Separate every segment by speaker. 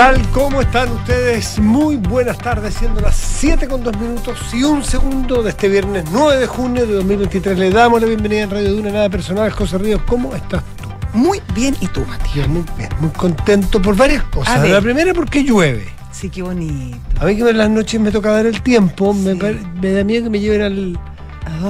Speaker 1: tal? ¿Cómo están ustedes? Muy buenas tardes, siendo las 7 con 2 minutos y un segundo de este viernes 9 de junio de 2023. Le damos la bienvenida en Radio Duna, nada personal. José Ríos, ¿cómo estás tú?
Speaker 2: Muy bien, ¿y tú, Matías?
Speaker 1: Muy bien, muy contento por varias cosas. La primera porque llueve.
Speaker 2: Sí, qué bonito.
Speaker 1: A mí que en las noches me toca dar el tiempo, me,
Speaker 2: Sí.
Speaker 1: me da miedo que me lleven al...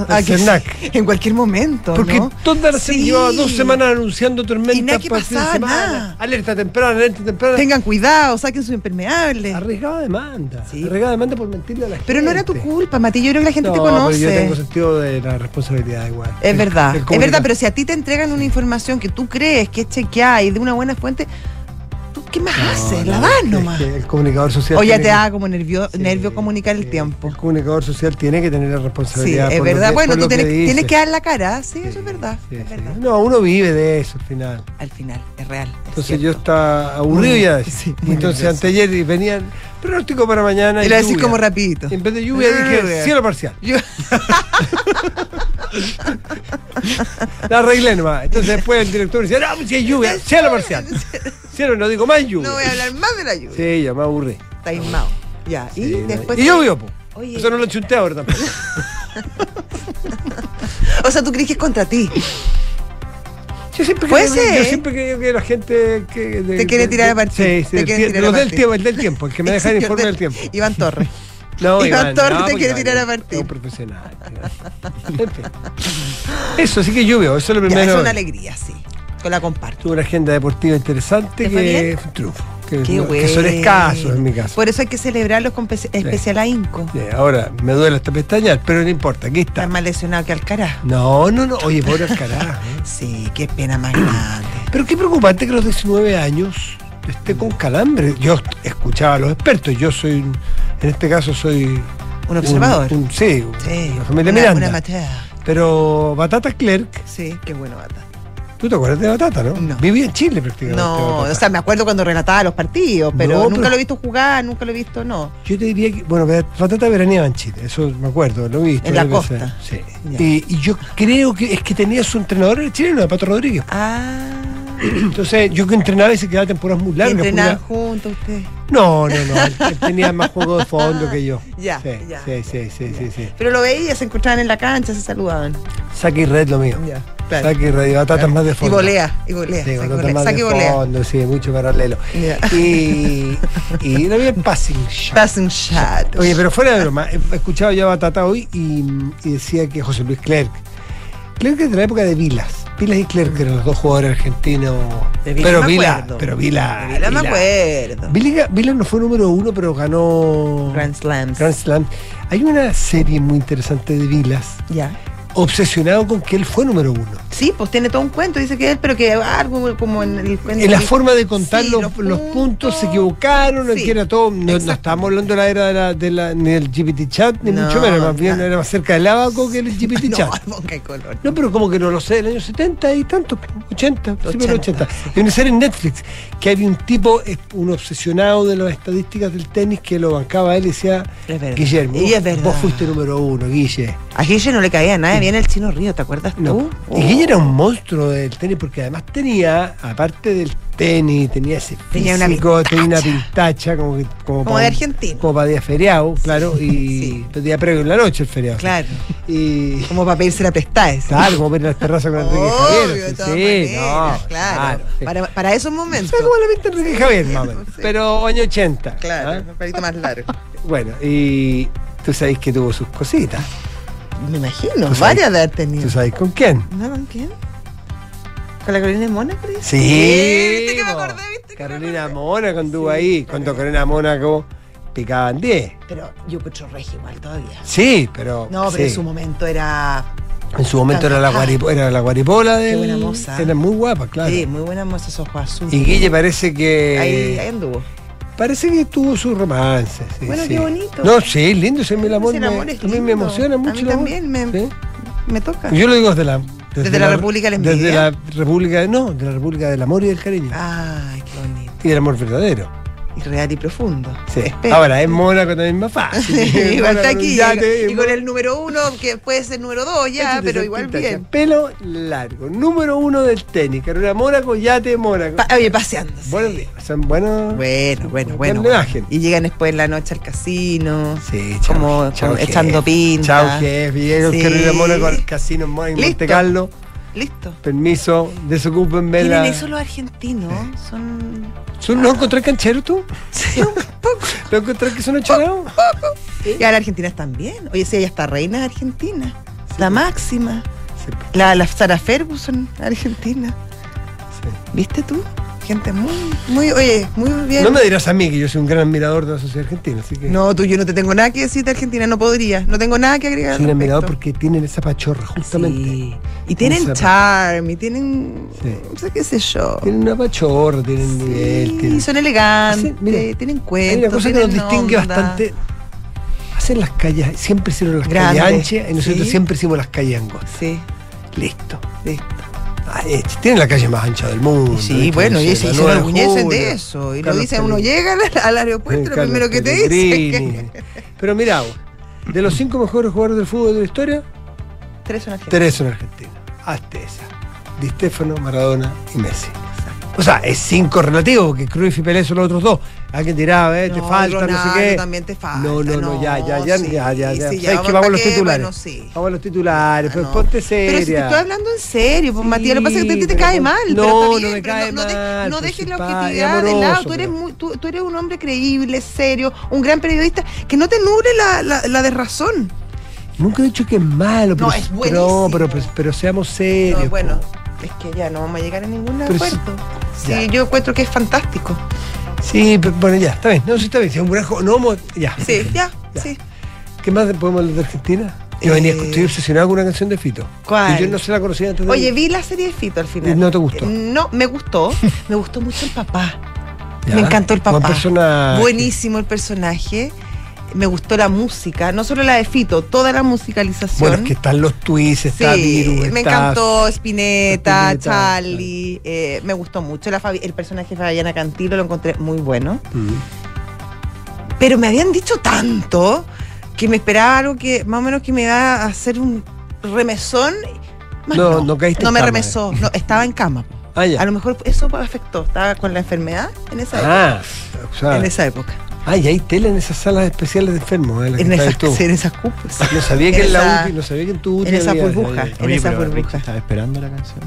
Speaker 2: Ah, que sí, En cualquier momento,
Speaker 1: Porque
Speaker 2: ¿no?
Speaker 1: toda la
Speaker 2: Sí.
Speaker 1: llevaba dos semanas anunciando tormentas
Speaker 2: Y nada que pasaba, nada.
Speaker 1: Alerta temprana, alerta temprana.
Speaker 2: Tengan cuidado, saquen sus impermeables.
Speaker 1: Arriesgada demanda.
Speaker 2: Sí.
Speaker 1: Arriesgada demanda por mentirle a la gente.
Speaker 2: Pero no era tu culpa, Mati. Yo creo que la gente
Speaker 1: No,
Speaker 2: te
Speaker 1: pero
Speaker 2: conoce.
Speaker 1: yo tengo sentido de la responsabilidad igual.
Speaker 2: Es
Speaker 1: El-
Speaker 2: verdad,
Speaker 1: el
Speaker 2: es verdad, pero si a ti te entregan una información que tú crees que es chequeada y de una buena fuente, ¿tú qué más
Speaker 1: No,
Speaker 2: haces?
Speaker 1: no,
Speaker 2: La das
Speaker 1: es
Speaker 2: nomás.
Speaker 1: que el comunicador social.
Speaker 2: O ya te da como nervio,
Speaker 1: Sí,
Speaker 2: nervio comunicar el
Speaker 1: sí.
Speaker 2: tiempo.
Speaker 1: El comunicador social tiene que tener la
Speaker 2: Sí,
Speaker 1: responsabilidad.
Speaker 2: es
Speaker 1: por lo
Speaker 2: verdad.
Speaker 1: que-
Speaker 2: bueno, tú
Speaker 1: que
Speaker 2: tienes, que dar la cara. Sí, eso es verdad.
Speaker 1: Sí,
Speaker 2: es
Speaker 1: sí.
Speaker 2: verdad.
Speaker 1: No, uno vive de eso al final.
Speaker 2: Al final, es real. es
Speaker 1: Entonces yo estaba aburrido
Speaker 2: Muy-
Speaker 1: ya.
Speaker 2: sí,
Speaker 1: Y entonces anteayer y venían pronóstico para mañana.
Speaker 2: Y lo decís
Speaker 1: lluvia.
Speaker 2: como rapidito.
Speaker 1: Y en vez de lluvia dije
Speaker 2: Lluvia.
Speaker 1: cielo parcial.
Speaker 2: Yo-
Speaker 1: La arreglé nomás. Entonces después el director dice, no, pues si hay lluvia, cielo parcial. Cielo, no digo más lluvia.
Speaker 2: No voy a hablar más de la lluvia.
Speaker 1: Sí, ya me aburrí.
Speaker 2: Está inmado. Ya, y
Speaker 1: Sí,
Speaker 2: después.
Speaker 1: y llovió, po.
Speaker 2: Oye.
Speaker 1: Eso no lo chunté ahora tampoco.
Speaker 2: O sea, tú crees que es contra ti.
Speaker 1: Yo siempre
Speaker 2: Puede
Speaker 1: creo,
Speaker 2: ser.
Speaker 1: yo siempre creo que la gente que de-
Speaker 2: Te quiere tirar a partir.
Speaker 1: Sí, sí,
Speaker 2: Te
Speaker 1: el,
Speaker 2: tirar
Speaker 1: los
Speaker 2: a
Speaker 1: del
Speaker 2: partir.
Speaker 1: el del tiempo, el que me deja el informe del- tiempo.
Speaker 2: Iván Torres.
Speaker 1: No,
Speaker 2: Iván Torres te quiere
Speaker 1: Iván
Speaker 2: tirar a partir.
Speaker 1: un profesional. Eso sí que llovió, eso es lo
Speaker 2: Ya,
Speaker 1: primero.
Speaker 2: es una alegría, sí. Con la comparto.
Speaker 1: Tuve una agenda deportiva interesante
Speaker 2: ¿Te fue
Speaker 1: que triunfo. Que,
Speaker 2: Qué
Speaker 1: no- que son escasos en mi caso.
Speaker 2: Por eso hay que celebrarlos con pe- especial ahínco.
Speaker 1: Sí, ahora me duele hasta pestañear, pero no importa, aquí está.
Speaker 2: Estás más lesionado que Alcaraz.
Speaker 1: No, no, no. Oye, pobre Alcaraz. ¿eh?
Speaker 2: Sí, qué pena más grande.
Speaker 1: Pero qué preocupante que a los 19 años esté con calambre. Yo escuchaba a los expertos, yo soy, un- en este caso soy...
Speaker 2: Un observador.
Speaker 1: un- sí,
Speaker 2: Sí,
Speaker 1: una familia
Speaker 2: una,
Speaker 1: Miranda.
Speaker 2: una amateur.
Speaker 1: Pero Batata Clerk,
Speaker 2: Sí, qué bueno, Bata.
Speaker 1: ¿tú te acuerdas de Batata, no?
Speaker 2: No.
Speaker 1: Vivía en Chile prácticamente.
Speaker 2: No,
Speaker 1: Batata.
Speaker 2: o sea, me acuerdo cuando relataba los partidos, pero
Speaker 1: No,
Speaker 2: nunca
Speaker 1: pero-
Speaker 2: lo he visto jugar, nunca lo he visto, no.
Speaker 1: Yo te diría que, bueno, Batata veraneaba en Chile, eso me acuerdo, lo he visto.
Speaker 2: En la
Speaker 1: veces.
Speaker 2: costa.
Speaker 1: Sí. Y, y yo creo que es que tenía su entrenador el chileno, Pato Rodríguez.
Speaker 2: Ah,
Speaker 1: Entonces, yo que entrenaba y se quedaba temporadas muy largas.
Speaker 2: entrenaban
Speaker 1: porque
Speaker 2: juntos ustedes.
Speaker 1: No, no, no. Él, él tenía más juego de fondo que yo.
Speaker 2: Ya,
Speaker 1: sí,
Speaker 2: ya,
Speaker 1: Sí, sí, sí, sí, sí.
Speaker 2: Pero lo veía, se encontraban en la cancha, se saludaban.
Speaker 1: Saque y red lo mío.
Speaker 2: Ya, claro.
Speaker 1: Saque y red y batata más de
Speaker 2: Y
Speaker 1: fondo.
Speaker 2: volea, y volea.
Speaker 1: Sí,
Speaker 2: saque
Speaker 1: batata
Speaker 2: volea,
Speaker 1: más de
Speaker 2: y volea.
Speaker 1: fondo, sí, mucho paralelo.
Speaker 2: Ya.
Speaker 1: Y, y no había passing shot.
Speaker 2: Pasa un chat.
Speaker 1: Oye, pero fuera de broma, he escuchado yo a Batata hoy y, y decía que José Luis Clerc. Clerc es de la época de Vilas. Vilas y Clerc eran los dos jugadores argentinos.
Speaker 2: De
Speaker 1: pero
Speaker 2: me
Speaker 1: Vilas,
Speaker 2: acuerdo.
Speaker 1: pero Vilas.
Speaker 2: De Vila me acuerdo.
Speaker 1: Vilas no fue número uno, pero ganó
Speaker 2: Grand Slams.
Speaker 1: Grand Slam. Hay una serie muy interesante de Vilas,
Speaker 2: Ya.
Speaker 1: Obsesionado con que él fue número uno.
Speaker 2: Sí, pues tiene todo un cuento, dice que él, pero que algo como en el cuento.
Speaker 1: En la forma de contar
Speaker 2: Sí,
Speaker 1: los, los puntos se equivocaron,
Speaker 2: Sí,
Speaker 1: que era todo. No, no estábamos hablando de la era de la, de la- ni del GPT chat, ni
Speaker 2: No,
Speaker 1: mucho menos, más bien era más cerca del abaco que el GPT
Speaker 2: No,
Speaker 1: chat.
Speaker 2: color.
Speaker 1: No, pero como que no lo sé, del año 70 y tanto, 80, sí, pero
Speaker 2: 80,
Speaker 1: 80. Hay una serie en Netflix que había un tipo, un obsesionado de las estadísticas del tenis que lo bancaba a él y decía. Guillermo,
Speaker 2: Y es verdad.
Speaker 1: vos fuiste número uno, Guille.
Speaker 2: A Guille no le caía nada, viene el chino río, ¿te acuerdas
Speaker 1: No.
Speaker 2: tú?
Speaker 1: Y Guille era un monstruo del tenis porque además tenía, aparte del tenis, tenía ese
Speaker 2: Tenía una
Speaker 1: físico, tenía una
Speaker 2: pintacha.
Speaker 1: pintacha como, que, como,
Speaker 2: de argentino.
Speaker 1: Como para día feriado, claro, y
Speaker 2: sí.
Speaker 1: el día previo en la noche el feriado.
Speaker 2: Claro.
Speaker 1: Y
Speaker 2: Como para pedirse la prestada
Speaker 1: claro, como en las terrazas con Enrique Javier. sí, sí,
Speaker 2: maneras,
Speaker 1: no,
Speaker 2: claro.
Speaker 1: sí.
Speaker 2: Para, para esos momentos.
Speaker 1: como la pinta Enrique Javier, más.
Speaker 2: Sí.
Speaker 1: Pero año 80.
Speaker 2: Claro,
Speaker 1: ¿ah?
Speaker 2: un palito más largo.
Speaker 1: Bueno, y tú sabes que tuvo sus cositas.
Speaker 2: Me imagino,
Speaker 1: sabes-
Speaker 2: varias de haber tenido.
Speaker 1: ¿Tú sabes con quién?
Speaker 2: ¿No con quién? ¿Con la Carolina Mona, crees?
Speaker 1: Sí.
Speaker 2: ¿Viste que me acordé? ¿Viste me
Speaker 1: Carolina
Speaker 2: acordé?
Speaker 1: Mónaco anduvo
Speaker 2: Sí,
Speaker 1: ahí. Cuando Carolina Mónaco picaban 10.
Speaker 2: Pero yo encuentro regio igual todavía.
Speaker 1: Sí, pero.
Speaker 2: No, pero
Speaker 1: sí.
Speaker 2: en su momento era.
Speaker 1: En su momento era la, guaripo- era la guaripola de.
Speaker 2: Qué buena moza.
Speaker 1: Era muy guapa, claro.
Speaker 2: Sí, muy buena moza, esos ojos azules.
Speaker 1: Y Guille parece que.
Speaker 2: Ahí, ahí anduvo.
Speaker 1: Parece que tuvo su romance. sí,
Speaker 2: Bueno,
Speaker 1: sí.
Speaker 2: qué bonito.
Speaker 1: No, sí, lindo. ese el amor.
Speaker 2: el
Speaker 1: me-
Speaker 2: es
Speaker 1: a mí me
Speaker 2: lindo.
Speaker 1: emociona
Speaker 2: A
Speaker 1: mucho.
Speaker 2: mí
Speaker 1: el amor.
Speaker 2: también me-
Speaker 1: Sí.
Speaker 2: Me toca.
Speaker 1: Yo lo digo desde la.
Speaker 2: ¿Desde la República de la
Speaker 1: Desde la República. No, de la República del amor y del cariño.
Speaker 2: Ay, qué bonito.
Speaker 1: Y del amor verdadero.
Speaker 2: Real y profundo.
Speaker 1: Sí. Ahora, es Mónaco también más fácil.
Speaker 2: igual está aquí. y con el número uno, que puede ser número dos ya,
Speaker 1: Échate
Speaker 2: pero igual bien.
Speaker 1: Pelo largo. Número uno del tenis. Carolina Mónaco, yate Mónaco.
Speaker 2: Pa- oye, paseándose.
Speaker 1: Buenos días. Son buenos.
Speaker 2: Bueno, bueno, bueno.
Speaker 1: imagen.
Speaker 2: Y llegan después en la noche al casino.
Speaker 1: Sí, chao,
Speaker 2: como,
Speaker 1: chao,
Speaker 2: echando pinta.
Speaker 1: Chao, jefe. Llego
Speaker 2: Sí.
Speaker 1: Carolina Mónaco al casino en. Monte Carlo.
Speaker 2: Listo.
Speaker 1: Permiso, desocúpenme
Speaker 2: Tienen
Speaker 1: la.
Speaker 2: eso los argentinos. Son.
Speaker 1: ¿Son- ¿No encontrás canchero tú?
Speaker 2: Sí, un poco.
Speaker 1: ¿No encontrás que son ocharados?
Speaker 2: Y a las argentinas también. Oye, sí, ella está reina de Argentina. La máxima.
Speaker 1: Sí,
Speaker 2: La, la Sara Ferguson, argentina.
Speaker 1: sí.
Speaker 2: ¿Viste tú? Gente muy, muy, oye, muy bien.
Speaker 1: No me dirás a mí que yo soy un gran admirador de la sociedad argentina, así que.
Speaker 2: No, tú, yo no te tengo nada que decir de Argentina, no podría. No tengo nada que agregar.
Speaker 1: soy un admirador porque tienen esa pachorra, justamente.
Speaker 2: Sí. Y tienen
Speaker 1: Esa-
Speaker 2: charm, y tienen.
Speaker 1: Sí.
Speaker 2: No sé qué sé yo.
Speaker 1: Tienen una pachorra, tienen nivel.
Speaker 2: Sí,
Speaker 1: Tienen...
Speaker 2: son elegantes,
Speaker 1: Hacen- mira,
Speaker 2: tienen
Speaker 1: Hay
Speaker 2: cuentos.
Speaker 1: una cosa que nos distingue
Speaker 2: onda.
Speaker 1: bastante. Hacen las calles, siempre hicieron las
Speaker 2: Grande,
Speaker 1: calles anchas y nosotros
Speaker 2: sí.
Speaker 1: siempre hicimos las calles angostas.
Speaker 2: Sí,
Speaker 1: Listo.
Speaker 2: listo.
Speaker 1: Ah, eh, tienen la calle más ancha del mundo.
Speaker 2: Sí, bueno, y se,
Speaker 1: la
Speaker 2: y se
Speaker 1: 9 de
Speaker 2: enorgullecen de eso. Y lo dicen, uno llega al, aeropuerto, lo primero que te dicen.
Speaker 1: Pero mira, vos, de los cinco mejores jugadores del fútbol de la historia,
Speaker 2: Tres son argentinos.
Speaker 1: tres son argentinos. Hazte esa. Di Stefano, Maradona y Messi. O sea, es cinco relativo, porque Cruyff y Pelé son los otros dos. Alguien dirá, eh, te
Speaker 2: No,
Speaker 1: falta, no sé qué.
Speaker 2: también te falta.
Speaker 1: No, no, no, ya, ya, ya,
Speaker 2: sí,
Speaker 1: ya, ya, ya.
Speaker 2: sí,
Speaker 1: ¿Sabes
Speaker 2: vamos
Speaker 1: que vamos a los titulares?
Speaker 2: Bueno, sí.
Speaker 1: Vamos a los titulares,
Speaker 2: Ah,
Speaker 1: pues
Speaker 2: no.
Speaker 1: ponte seria.
Speaker 2: Pero si te estoy hablando en serio, pues Matías, lo que pasa es que a ti te
Speaker 1: pero
Speaker 2: cae mal.
Speaker 1: No,
Speaker 2: pero está
Speaker 1: no
Speaker 2: bien,
Speaker 1: me
Speaker 2: pero
Speaker 1: cae
Speaker 2: no, de-
Speaker 1: mal,
Speaker 2: no
Speaker 1: pues,
Speaker 2: dejes la objetividad de lado. Tú eres,
Speaker 1: pero-
Speaker 2: muy, tú, tú eres un hombre creíble, serio, un gran periodista, que no te nuble la, la, la de razón.
Speaker 1: Nunca he dicho que es malo, pero,
Speaker 2: No, es
Speaker 1: pero, pero, pero, pero seamos serios.
Speaker 2: No, bueno,
Speaker 1: po.
Speaker 2: Es que ya no vamos a llegar a ningún
Speaker 1: si-
Speaker 2: acuerdo. Sí, yo encuentro que es fantástico.
Speaker 1: Sí, pero, bueno, ya, está bien. No, sí, está bien. Si es un juego, no vamos. Ya.
Speaker 2: Sí, ya,
Speaker 1: Ya.
Speaker 2: sí.
Speaker 1: ¿Qué más podemos hablar de Argentina? Yo venía,
Speaker 2: Eh,
Speaker 1: estoy obsesionado con una canción de Fito.
Speaker 2: ¿Cuál?
Speaker 1: Y yo no se la conocía antes de.
Speaker 2: Oye, vi la serie de Fito al final.
Speaker 1: ¿No te gustó?
Speaker 2: No, me gustó. me gustó mucho el papá.
Speaker 1: Ya.
Speaker 2: Me encantó el papá. Buenísimo el personaje. Me gustó la música, no solo la de Fito, toda la musicalización.
Speaker 1: Bueno, es que están los twists, está
Speaker 2: Sí,
Speaker 1: Virus,
Speaker 2: me encantó Spinetta,
Speaker 1: Spinetta,
Speaker 2: Charlie, eh, me gustó mucho la Fabi- el personaje de Fabiana Cantilo, lo encontré muy bueno.
Speaker 1: Mm.
Speaker 2: Pero me habían dicho tanto que me esperaba algo que más o menos que me iba a hacer un remesón. Más
Speaker 1: No, no caíste
Speaker 2: No me
Speaker 1: cama,
Speaker 2: remesó, no, estaba en cama.
Speaker 1: Ah.
Speaker 2: A lo mejor eso afectó, estaba con la enfermedad en esa
Speaker 1: Ah, o sea,
Speaker 2: época. En esa época.
Speaker 1: Ah, y hay tela en esas salas especiales de enfermos. Que
Speaker 2: En esas, sí, en esas cupos.
Speaker 1: No sabía que en la no sabía que en tu UTI
Speaker 2: en esa
Speaker 1: había-
Speaker 2: burbuja.
Speaker 1: había-
Speaker 2: En
Speaker 3: Oye,
Speaker 2: esa
Speaker 3: pero
Speaker 2: burbuja.
Speaker 3: Richie estaba esperando la canción.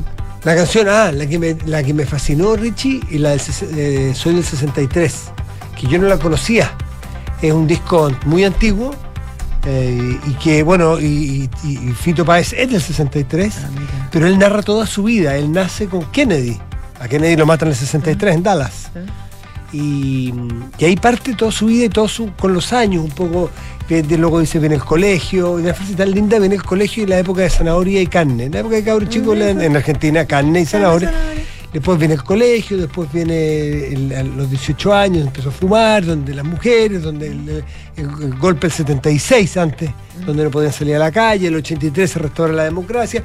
Speaker 1: La canción, ah, la que me, la que me fascinó, Richie, y la del, eh, Soy del 63, que yo no la conocía. Es un disco muy antiguo eh, y que, bueno, y, y- y Fito Páez es del 63,
Speaker 2: Ah,
Speaker 1: pero él narra toda su vida. Él nace con Kennedy. A Kennedy lo matan en el 63 en Dallas. Y, y ahí parte toda su vida y todo su, con los años, un poco, que de luego dice, viene el colegio, y una frase tan linda, viene el colegio y la época de zanahoria y carne. En la época de cabros chicos en, en Argentina, carne y zanahoria. Después viene el colegio, después viene el- a los 18 años, empezó a fumar, donde las mujeres, donde el, el- el golpe del 76 antes, donde no podían salir a la calle, el 83 se restaura la democracia,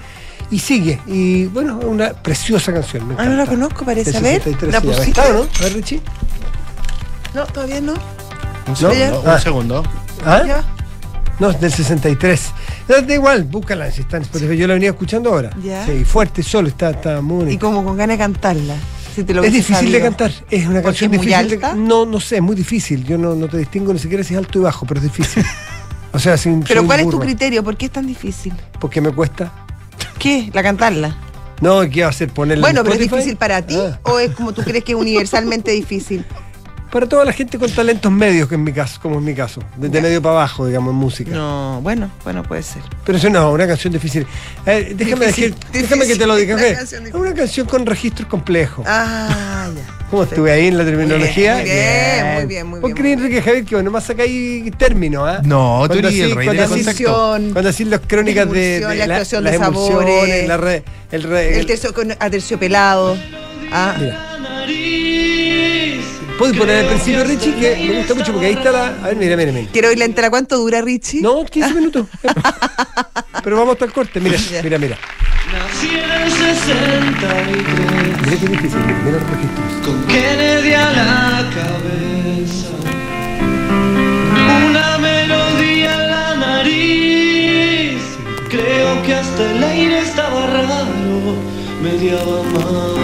Speaker 1: y sigue. Y bueno, es una preciosa canción. Me
Speaker 2: Ah, no la conozco, parece. A ver,
Speaker 1: 63
Speaker 2: ¿la pusiste?
Speaker 1: ¿Está o no? A ver, Richie.
Speaker 2: No, todavía no.
Speaker 3: Un
Speaker 1: ¿No?
Speaker 3: segundo.
Speaker 1: Ah.
Speaker 3: Un segundo.
Speaker 1: ¿Ah?
Speaker 2: Ya.
Speaker 1: No, es del 63. Da, da igual, búscala si está en Spotify. Yo la venía escuchando ahora.
Speaker 2: Ya.
Speaker 1: Sí, fuerte, solo, está, está muy
Speaker 2: Y
Speaker 1: bonita.
Speaker 2: como con ganas de cantarla. Si te lo
Speaker 1: Es difícil de cantar, es una
Speaker 2: ¿Porque
Speaker 1: canción
Speaker 2: es muy
Speaker 1: difícil. de-
Speaker 2: alta?
Speaker 1: no, no sé, es muy difícil. Yo no, no te distingo ni siquiera si es alto y bajo, pero es difícil. o sea, sin
Speaker 2: Pero ¿cuál es tu criterio? ¿Por qué es tan difícil?
Speaker 1: Porque me cuesta.
Speaker 2: ¿Qué? ¿La cantarla?
Speaker 1: No, ¿qué va a hacer? Ponerla
Speaker 2: Bueno,
Speaker 1: en
Speaker 2: pero es difícil para ti
Speaker 1: Ah,
Speaker 2: o es como tú crees que es universalmente difícil.
Speaker 1: para toda la gente con talentos medios, que en mi caso, como es mi caso. Desde medio para abajo, digamos, en música.
Speaker 2: No, bueno, bueno, puede ser.
Speaker 1: Pero eso no, una canción difícil. Eh, déjame,
Speaker 2: Difícil,
Speaker 1: decir- déjame que te lo diga.
Speaker 2: una canción
Speaker 1: una con registros complejos.
Speaker 2: Ah, ya.
Speaker 1: ¿Cómo estuve ahí en la terminología?
Speaker 2: Muy bien, muy bien, muy
Speaker 1: ¿Vos
Speaker 2: bien,
Speaker 1: crees,
Speaker 2: muy
Speaker 1: Enrique Javier, que bueno, más acá hay términos, ¿ah?
Speaker 3: No, tú eres el rey
Speaker 1: así-
Speaker 3: concepto.
Speaker 2: Emulsión,
Speaker 1: Cuando así las crónicas de,
Speaker 2: emulsión,
Speaker 1: de
Speaker 2: la explosión
Speaker 1: las
Speaker 2: de sabores.
Speaker 1: la re- el re-
Speaker 2: el tercio, con aterciopelado. Ah,
Speaker 1: Mira. Puedes poner al principio Richie, que me gusta mucho porque ahí está la. A ver, mira, mira, mira.
Speaker 2: Quiero oír la entera. ¿Cuánto dura Richie?
Speaker 1: No, 15 minutos. Pero vamos hasta el corte. Mira, mira, mira.
Speaker 4: Nací en 63.
Speaker 1: Mira qué difícil, mira los registros.
Speaker 4: Con Kennedy a la cabeza.
Speaker 3: Una melodía
Speaker 1: en la nariz.
Speaker 3: Creo que hasta el aire estaba raro. Mediaba marzo.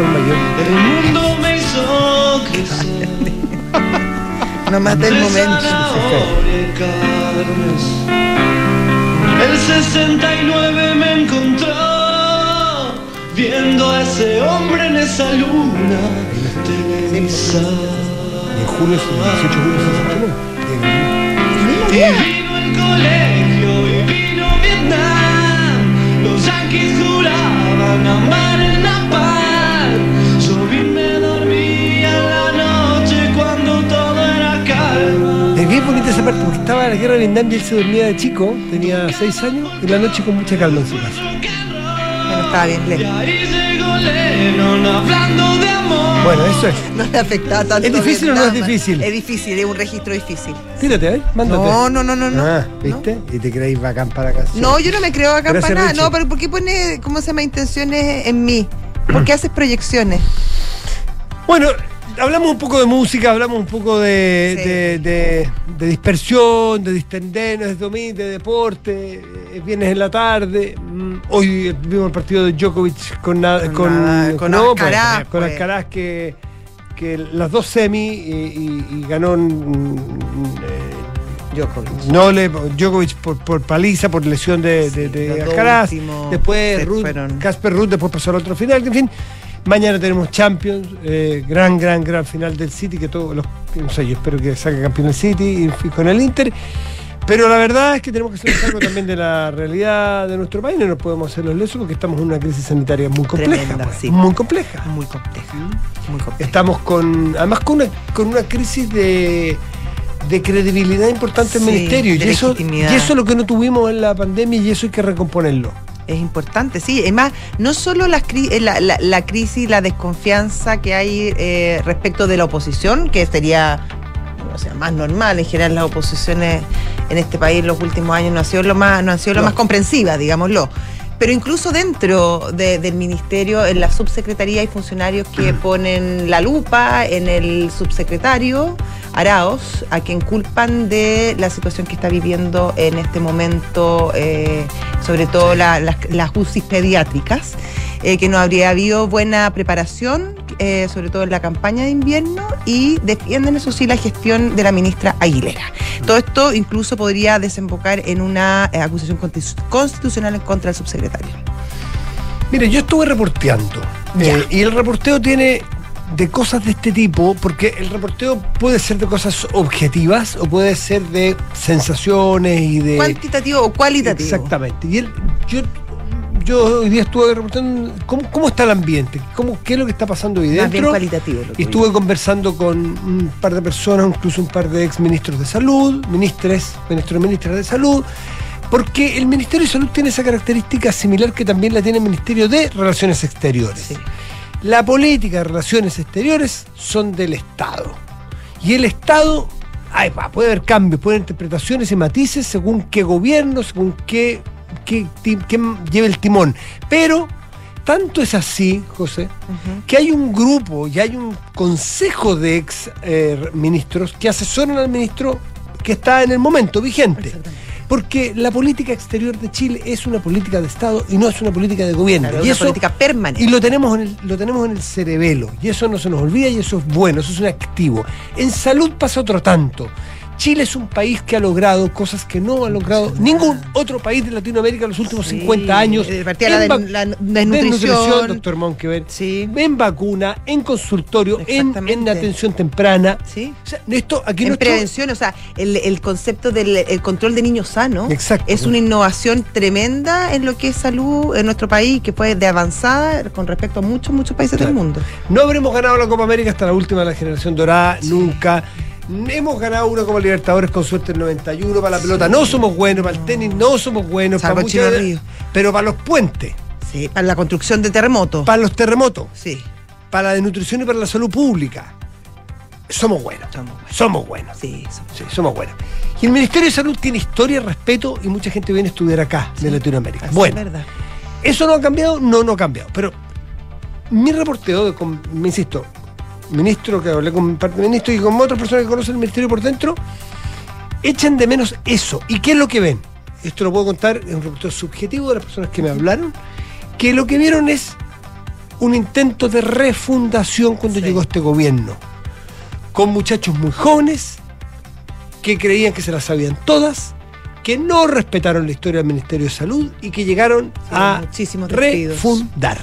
Speaker 3: El mundo me hizo crecer.
Speaker 2: No más del
Speaker 3: de
Speaker 2: momento.
Speaker 3: El 69 me encontró viendo a ese hombre en esa luna
Speaker 1: en julio, el 18 de julio se
Speaker 3: Y vino el colegio y vino Vietnam. Los yanquis
Speaker 1: Es bien bonita esa parte porque estaba en la guerra de Vietnam y él se dormía de chico, tenía 6 años, y la noche con mucha calma en su casa.
Speaker 2: Bueno, estaba bien.
Speaker 1: Bueno, eso es.
Speaker 2: No le afectaba tanto.
Speaker 1: ¿Es difícil o no es difícil?
Speaker 2: Es difícil, es un registro difícil.
Speaker 1: Tírate, ¿eh? Mándate.
Speaker 2: No, no, no, no, no.
Speaker 1: Ah, ¿viste? Y te creéis bacán para canción.
Speaker 2: No, yo no me creo acá
Speaker 1: Gracias,
Speaker 2: para nada.
Speaker 1: Richie.
Speaker 2: No, pero ¿por qué pone, cómo se llama, intenciones en mí? ¿Por qué haces proyecciones?
Speaker 1: Bueno, hablamos un poco de música, hablamos un poco de,
Speaker 2: Sí.
Speaker 1: de, de- de dispersión, de distendenos, de domingo, de deporte, viernes en la tarde. mm, Hoy vimos el partido de Djokovic con,
Speaker 2: Con
Speaker 1: con,
Speaker 2: con
Speaker 1: no,
Speaker 2: Alcaraz,
Speaker 1: pues, con
Speaker 2: pues.
Speaker 1: Alcaraz que, que las dos semi y, y- y ganó mm, eh,
Speaker 2: Djokovic.
Speaker 1: no le, Djokovic por, por paliza, por lesión de,
Speaker 2: dos
Speaker 1: Alcaraz. Después Casper Ruud, después pasó al otro final. En fin, mañana tenemos Champions, eh, gran, gran, gran final del City, que todos los, no sé, yo espero que salga campeón el City y, con el Inter. Pero la verdad es que tenemos que hacer cargo también de la realidad de nuestro país, no nos podemos hacer los lesos porque estamos en una crisis sanitaria muy compleja.
Speaker 2: Tremenda,
Speaker 1: pues,
Speaker 2: sí.
Speaker 1: Muy compleja.
Speaker 2: Muy compleja. Muy compleja.
Speaker 1: Estamos con, además con una, con una crisis de, de credibilidad importante en el
Speaker 2: Sí,
Speaker 1: ministerio. Y eso, y eso es lo que no tuvimos en la pandemia y eso hay que recomponerlo.
Speaker 2: Es importante, sí. Es más, no solo las cri- eh, la, la- la crisis, la desconfianza que hay eh, respecto de la oposición, que sería o sea, más normal. En general, las oposiciones en este país en los últimos años no han sido lo más, no han sido lo
Speaker 1: No.
Speaker 2: más comprensivas, digámoslo. Pero incluso dentro de- del ministerio, en la subsecretaría hay funcionarios que ponen la lupa en el subsecretario Araos, a quien culpan de la situación que está viviendo en este momento, eh, sobre todo la- las, las UCI pediátricas, eh, que no habría habido buena preparación, eh, sobre todo en la campaña de invierno, y defienden, eso sí, la gestión de la ministra Aguilera. Todo esto incluso podría desembocar en una eh, acusación constitu- constitucional en contra del subsecretario.
Speaker 1: Mire, yo estuve reporteando eh, y el reporteo tiene de cosas de este tipo, porque el reporteo puede ser de cosas objetivas o puede ser de sensaciones y de...
Speaker 2: ¿Cuantitativo o cualitativo?
Speaker 1: Exactamente. Y él, yo, yo hoy día estuve reportando cómo, cómo está el ambiente, cómo, qué es lo que está pasando hoy
Speaker 2: Más bien
Speaker 1: dentro.
Speaker 2: cualitativo. lo
Speaker 1: estuve conversando con un par de personas, incluso un par de ex ministros de salud, ministres, ministros y ministras de salud, porque el Ministerio de Salud tiene esa característica similar que también la tiene el Ministerio de Relaciones Exteriores.
Speaker 2: Sí.
Speaker 1: La política de relaciones exteriores son del Estado. Y el Estado, ay, puede haber cambios, puede haber interpretaciones y matices según qué gobierno, según qué, quién lleve el timón. Pero tanto es así, José, que hay un grupo y hay un consejo de ex eh, ministros que asesoran al ministro que está en el momento vigente. Porque la política exterior de Chile es una política de Estado y no es una política de gobierno.
Speaker 2: Claro,
Speaker 1: y
Speaker 2: una
Speaker 1: eso,
Speaker 2: política permanente.
Speaker 1: y lo tenemos, en el, lo tenemos en el cerebelo. Y eso no se nos olvida y eso es bueno, eso es un activo. En salud pasa otro tanto. Chile es un país que ha logrado cosas que no ha logrado ningún otro país de Latinoamérica en los últimos
Speaker 2: Sí,
Speaker 1: 50 años.
Speaker 2: de la
Speaker 1: En
Speaker 2: la
Speaker 1: desnutrición,
Speaker 2: desnutrición.
Speaker 1: doctor Monkever.
Speaker 2: Sí.
Speaker 1: En vacuna, en consultorio, en, atención temprana.
Speaker 2: Sí.
Speaker 1: O sea, esto aquí
Speaker 2: en
Speaker 1: nuestro-
Speaker 2: prevención, o sea, el, el concepto del el control de niños sanos
Speaker 1: Exacto.
Speaker 2: es una innovación tremenda en lo que es salud en nuestro país, que fue de avanzada con respecto a muchos, muchos países
Speaker 1: Claro.
Speaker 2: del mundo.
Speaker 1: No habremos ganado la Copa América hasta la última de la generación dorada, nunca. Hemos ganado una Copa Libertadores con suerte el 91 para la pelota. No somos buenos, para el tenis no somos buenos,
Speaker 2: Salvo
Speaker 1: para
Speaker 2: Chino
Speaker 1: muchas-
Speaker 2: Río.
Speaker 1: pero para los puentes,
Speaker 2: Sí, para la construcción de terremotos.
Speaker 1: para los terremotos,
Speaker 2: sí,
Speaker 1: para la desnutrición y para la salud pública, somos buenos.
Speaker 2: somos buenos.
Speaker 1: Somos buenos.
Speaker 2: Sí, somos-
Speaker 1: Sí, somos buenos. Y el Ministerio de Salud tiene historia, respeto y mucha gente viene a estudiar acá, de Latinoamérica.
Speaker 2: así
Speaker 1: bueno,
Speaker 2: es verdad.
Speaker 1: ¿Eso no ha cambiado? No, no ha cambiado. Pero mi reporteo, me insisto, ministro, que hablé con un par de ministros y con otras personas que conocen el ministerio por dentro, echan de menos eso. ¿Y qué es lo que ven? esto lo puedo contar, es un reporte subjetivo de las personas que me hablaron, que lo que vieron es un intento de refundación cuando
Speaker 2: Sí.
Speaker 1: llegó este gobierno, con muchachos muy jóvenes que creían que se las sabían todas, que no respetaron la historia del Ministerio de Salud y que llegaron
Speaker 2: Sí,
Speaker 1: a refundar.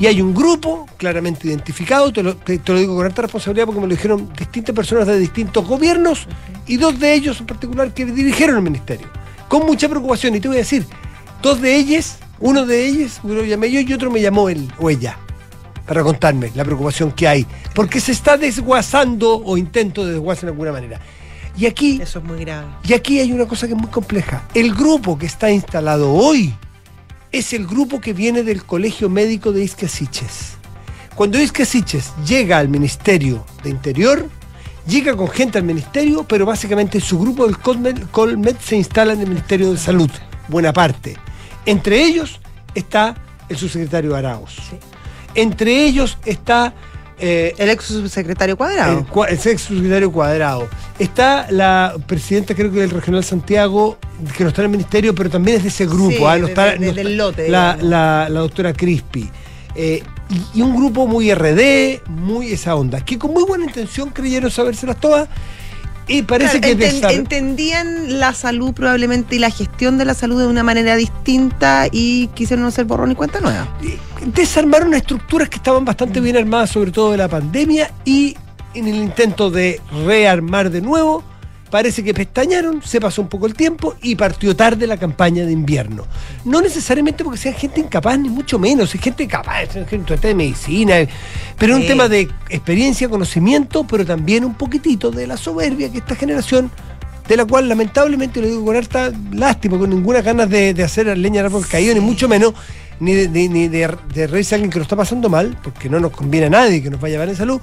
Speaker 1: Y hay un grupo claramente identificado, te lo, te- te lo digo con alta responsabilidad porque me lo dijeron distintas personas de distintos gobiernos y dos de ellos en particular que dirigieron el ministerio. Con mucha preocupación. Y te voy a decir, dos de ellos, uno de ellos, uno lo llamé yo y otro me llamó él o ella para contarme la preocupación que hay. Porque se está desguazando o intento de desguazar de alguna manera. Y aquí
Speaker 2: Eso es muy grave.
Speaker 1: y aquí hay una cosa que es muy compleja. El grupo que está instalado hoy es el grupo que viene del Colegio Médico de Iscasiches. Cuando Iscasiches llega al Ministerio de Interior, llega con gente al Ministerio, pero básicamente su grupo del Colmed, Colmed se instala en el Ministerio de Salud, buena parte. Entre ellos está el subsecretario Arauz. Entre ellos está eh,
Speaker 2: El ex subsecretario Cuadrado.
Speaker 1: el, ex subsecretario Cuadrado. Está la presidenta, creo que del Regional Santiago, que no está en el ministerio, pero también es de ese grupo.
Speaker 2: Sí,
Speaker 1: ah, no está-
Speaker 2: de-
Speaker 1: no
Speaker 2: del
Speaker 1: está-
Speaker 2: lote,
Speaker 1: La,
Speaker 2: digamos.
Speaker 1: la- la doctora Crispi. Eh, y, y un grupo muy RD, muy esa onda, que con muy buena intención creyeron sabérselas todas. Y parece
Speaker 2: Claro,
Speaker 1: que
Speaker 2: enten- entendían la salud probablemente y la gestión de la salud de una manera distinta y quisieron hacer borrón y cuenta nueva.
Speaker 1: desarmaron estructuras que estaban bastante bien armadas, sobre todo de la pandemia, y en el intento de rearmar de nuevo, parece que pestañaron, se pasó un poco el tiempo y partió tarde la campaña de invierno. No necesariamente porque sean gente incapaz, ni mucho menos, es gente capaz, es gente de medicina, pero es un
Speaker 2: Sí.
Speaker 1: tema de experiencia, conocimiento, pero también un poquitito de la soberbia que esta generación de la cual lamentablemente lo digo con harta lástima, con ninguna ganas de, de hacer leña árbol caído, ni mucho menos, ni de, ni- ni de, de reírse a alguien que lo está pasando mal, porque no nos conviene a nadie que nos vaya a llevar en salud,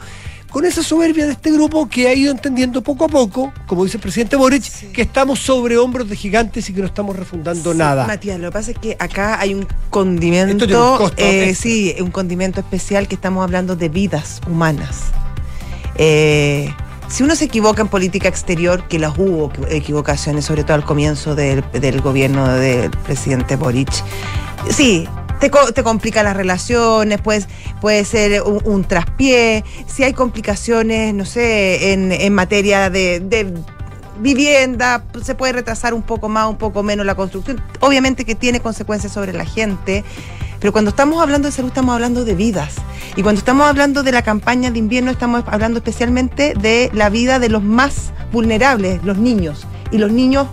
Speaker 1: con esa soberbia de este grupo que ha ido entendiendo poco a poco, como dice el presidente Boric, que estamos sobre hombros de gigantes y que no estamos refundando
Speaker 2: Sí,
Speaker 1: nada.
Speaker 2: Matías, lo que pasa es que acá hay un
Speaker 1: Esto
Speaker 2: condimento,
Speaker 1: tiene un costo
Speaker 2: eh, sí, un condimento especial que estamos hablando de vidas humanas. Eh, si uno se equivoca en política exterior, que las hubo equ- equivocaciones, sobre todo al comienzo del, del gobierno del presidente Boric, sí. Te, te complica las relaciones, pues, puede ser un, traspié, si hay complicaciones, no sé, en, en materia de, vivienda, se puede retrasar un poco más, un poco menos la construcción. Obviamente que tiene consecuencias sobre la gente, pero cuando estamos hablando de salud estamos hablando de vidas. Y cuando estamos hablando de la campaña de invierno estamos hablando especialmente de la vida de los más vulnerables, los niños. Y los niños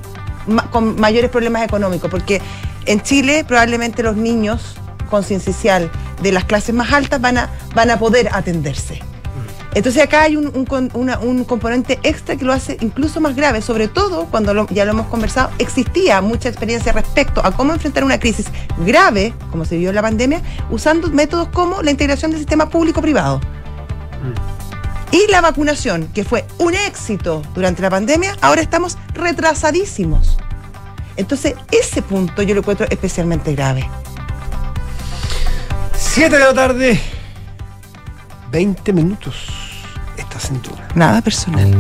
Speaker 2: con mayores problemas económicos, porque en Chile probablemente los niños con ciencial de las clases más altas van a, van a poder atenderse. Entonces acá hay un, un una- un componente extra que lo hace incluso más grave, sobre todo cuando lo- ya lo hemos conversado, existía mucha experiencia respecto a cómo enfrentar una crisis grave, como se vio en la pandemia, usando métodos como la integración del sistema público-privado. Y la vacunación, que fue un éxito durante la pandemia, ahora estamos retrasadísimos. Entonces, ese punto yo lo encuentro especialmente grave.
Speaker 1: 7 de la tarde, 20 minutos esta cintura.
Speaker 2: Nada personal.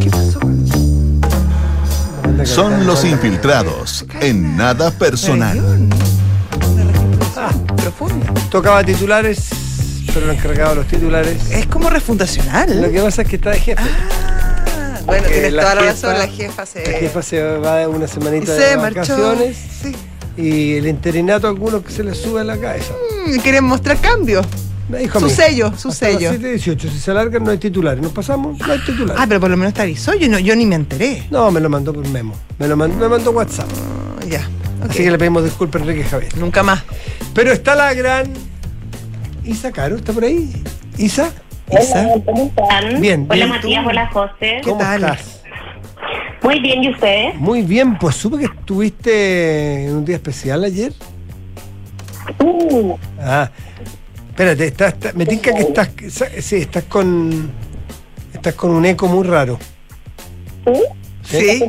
Speaker 2: ¿Qué pasó?
Speaker 4: Son los infiltrados en nada personal.
Speaker 2: Respiración profunda.
Speaker 1: Tocaba titulares, pero lo han cargado los titulares.
Speaker 2: Es como refundacional.
Speaker 1: Lo que pasa es que está de jefe.
Speaker 2: Ah, bueno, tienes toda la razón, la jefa se,
Speaker 1: La jefa se va de una semanita
Speaker 2: se
Speaker 1: de
Speaker 2: marchó.
Speaker 1: vacaciones
Speaker 2: Sí.
Speaker 1: y el interinato a algunos que se les sube a la cabeza.
Speaker 2: Mm, Quieren mostrar cambio.
Speaker 1: Me dijo a
Speaker 2: Su
Speaker 1: mí,
Speaker 2: sello, su
Speaker 1: hasta
Speaker 2: sello.
Speaker 1: las 7:18, si se alargan no hay titulares, nos pasamos, no hay titulares.
Speaker 2: Ah, pero por lo menos te avisó. Yo, no, yo ni me enteré.
Speaker 1: No, me lo mandó por memo, me lo mandó, me mandó WhatsApp.
Speaker 2: Ah, Ya.
Speaker 1: Así que le pedimos disculpas a Enrique Javier.
Speaker 2: Nunca más.
Speaker 1: Pero está la gran Isa Caro, ¿está por ahí? Isa,
Speaker 2: Isa.
Speaker 5: Hola, ¿cómo están?
Speaker 1: Bien,
Speaker 5: Hola
Speaker 1: bien.
Speaker 5: Matías,
Speaker 2: ¿Tú?
Speaker 5: hola José.
Speaker 2: ¿Qué
Speaker 1: ¿cómo
Speaker 2: tal?
Speaker 1: estás?
Speaker 5: Muy bien, ¿y ustedes?
Speaker 1: Muy bien, pues supe que estuviste en un día especial ayer.
Speaker 5: Uh,
Speaker 1: Ah, espérate, estás, estás- me tinca que estás, sí, estás con, estás con un eco muy raro.
Speaker 5: ¿sí?
Speaker 2: Sí.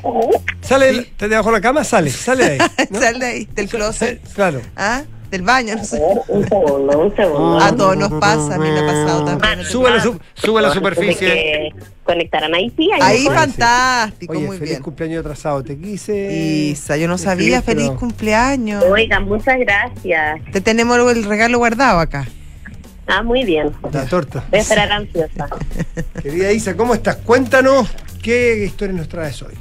Speaker 1: Sale, te debajo de la cama, sale, sale de ahí. ¿no?
Speaker 2: Sal de ahí, del closet.
Speaker 1: Claro.
Speaker 2: ¿Ah? Del baño, no sé.
Speaker 5: un segundo, un segundo.
Speaker 2: A todos nos pasa, a mí me ha pasado también.
Speaker 1: Sube la, su- sube la superficie.
Speaker 5: Que conectaran ahí sí, ahí,
Speaker 2: Ahí fantástico,
Speaker 1: Oye,
Speaker 2: muy
Speaker 1: feliz
Speaker 2: bien.
Speaker 1: cumpleaños atrasado. Te quise.
Speaker 2: Isa, yo no
Speaker 1: te
Speaker 2: sabía, feliz
Speaker 1: pero-
Speaker 2: cumpleaños.
Speaker 5: Oigan, muchas gracias.
Speaker 2: Te tenemos el regalo guardado acá.
Speaker 5: Ah, muy bien.
Speaker 1: La torta.
Speaker 5: Voy a esperar ansiosa.
Speaker 1: Querida Isa, ¿cómo estás? Cuéntanos qué historia nos traes hoy.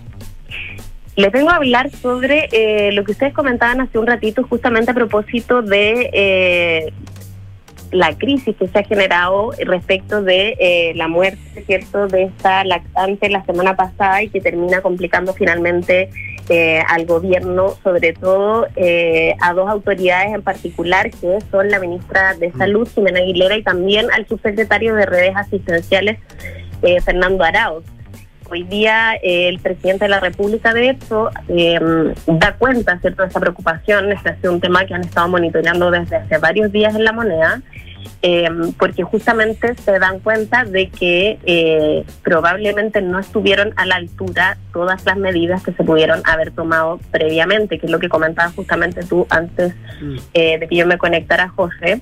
Speaker 5: Les vengo a hablar sobre eh, lo que ustedes comentaban hace un ratito, justamente a propósito de eh, la crisis que se ha generado respecto de eh, la muerte, ¿cierto?, de esta lactante la semana pasada y que termina complicando finalmente eh, al gobierno, sobre todo eh, a dos autoridades en particular, que son la ministra de Salud, Jimena Aguilera, y también al subsecretario de Redes Asistenciales, Fernando Arauz. Hoy día eh, el presidente de la República, de hecho, eh, da cuenta ¿cierto? de esta preocupación. Este ha sido un tema que han estado monitoreando desde hace varios días en la moneda, eh, porque justamente se dan cuenta de que eh, probablemente no estuvieron a la altura todas las medidas que se pudieron haber tomado previamente, que es lo que comentabas justamente tú antes eh, de que yo me conectara, José.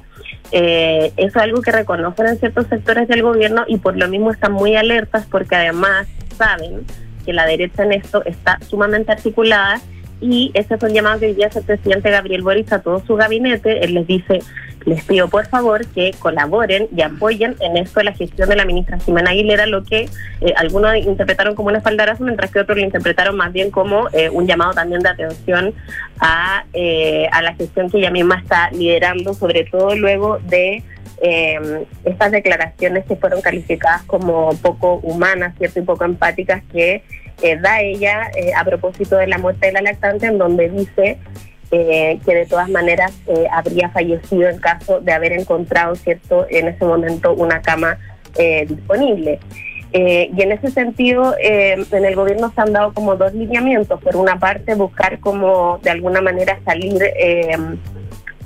Speaker 5: Eh, eso es algo que reconocen en ciertos sectores del gobierno y por lo mismo están muy alertas porque además saben que la derecha en esto está sumamente articulada y ese fue el llamado que hoy día hace el presidente Gabriel Boric a todo su gabinete. Él les dice, les pido por favor que colaboren y apoyen en esto de la gestión de la ministra Jimena Aguilera, lo que eh, algunos interpretaron como un espaldarazo, mientras que otros lo interpretaron más bien como eh, un llamado también de atención a, eh, a la gestión que ella misma está liderando, sobre todo luego de eh, estas declaraciones que fueron calificadas como poco humanas, ¿cierto? Y poco empáticas que eh, da ella eh, a propósito de la muerte de la lactante, en donde dice eh, que de todas maneras habría fallecido en caso de haber encontrado, ¿cierto?, en ese momento una cama disponible. Y en ese sentido, eh, en el gobierno se han dado como dos lineamientos. Por una parte, buscar como de alguna manera salir eh,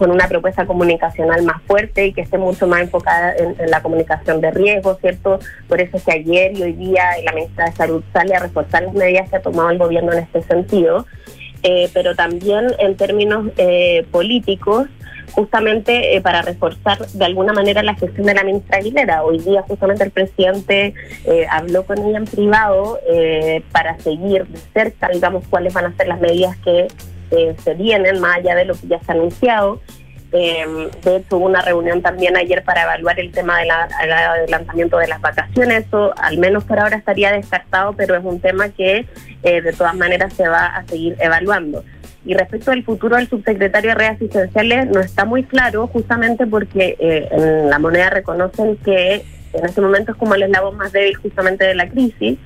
Speaker 5: con una propuesta comunicacional más fuerte y que esté mucho más enfocada en, la comunicación de riesgo, ¿cierto? Por eso es que ayer y hoy día la ministra de Salud sale a reforzar las medidas que ha tomado el gobierno en este sentido, Eh, pero también en términos eh, políticos, justamente eh, para reforzar de alguna manera la gestión de la ministra Aguilera. Hoy día justamente el presidente eh, habló con ella en privado eh, para seguir de cerca, digamos, cuáles van a ser las medidas que eh, se vienen, más allá de lo que ya se ha anunciado. Eh, de hecho, hubo una reunión también ayer para evaluar el tema del adelantamiento de las vacaciones. Eso, al menos por ahora, estaría descartado, pero es un tema que eh, de todas maneras se va a seguir evaluando. Y respecto al futuro del subsecretario de redes asistenciales, no está muy claro, justamente porque eh, en la moneda reconocen que en este momento es como el eslabón más débil justamente de la crisis.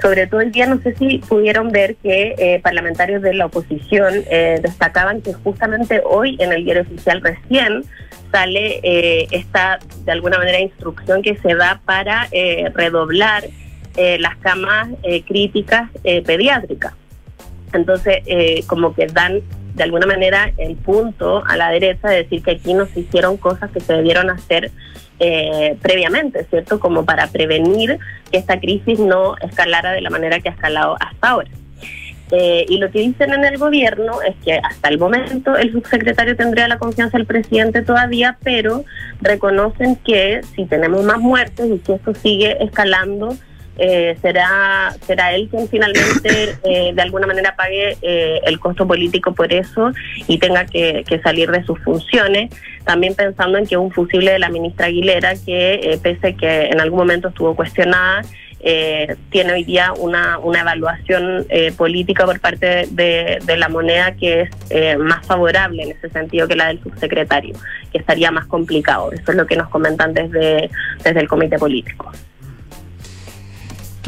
Speaker 5: Sobre todo el día, no sé si pudieron ver que eh, parlamentarios de la oposición eh, destacaban que justamente hoy en el diario oficial recién sale eh, esta, de alguna manera, instrucción que se da para eh, redoblar eh, las camas eh, críticas pediátricas. Entonces, como que dan de alguna manera el punto a la derecha de decir que aquí no se hicieron cosas que se debieron hacer eh, previamente, ¿cierto? Como para prevenir que esta crisis no escalara de la manera que ha escalado hasta ahora. Eh, y lo que dicen en el gobierno es que hasta el momento el subsecretario tendría la confianza del presidente todavía, pero reconocen que si tenemos más muertes y si esto sigue escalando, eh, será será él quien finalmente eh, de alguna manera pague eh, el costo político por eso y tenga que, que salir de sus funciones. También pensando en que un fusible de la ministra Aguilera, que eh, pese que en algún momento estuvo cuestionada, eh, tiene hoy día una, una evaluación eh, política por parte de, de la moneda que es eh, más favorable en ese sentido que la del subsecretario, que estaría más complicado. Eso es lo que nos comentan desde, desde el comité político.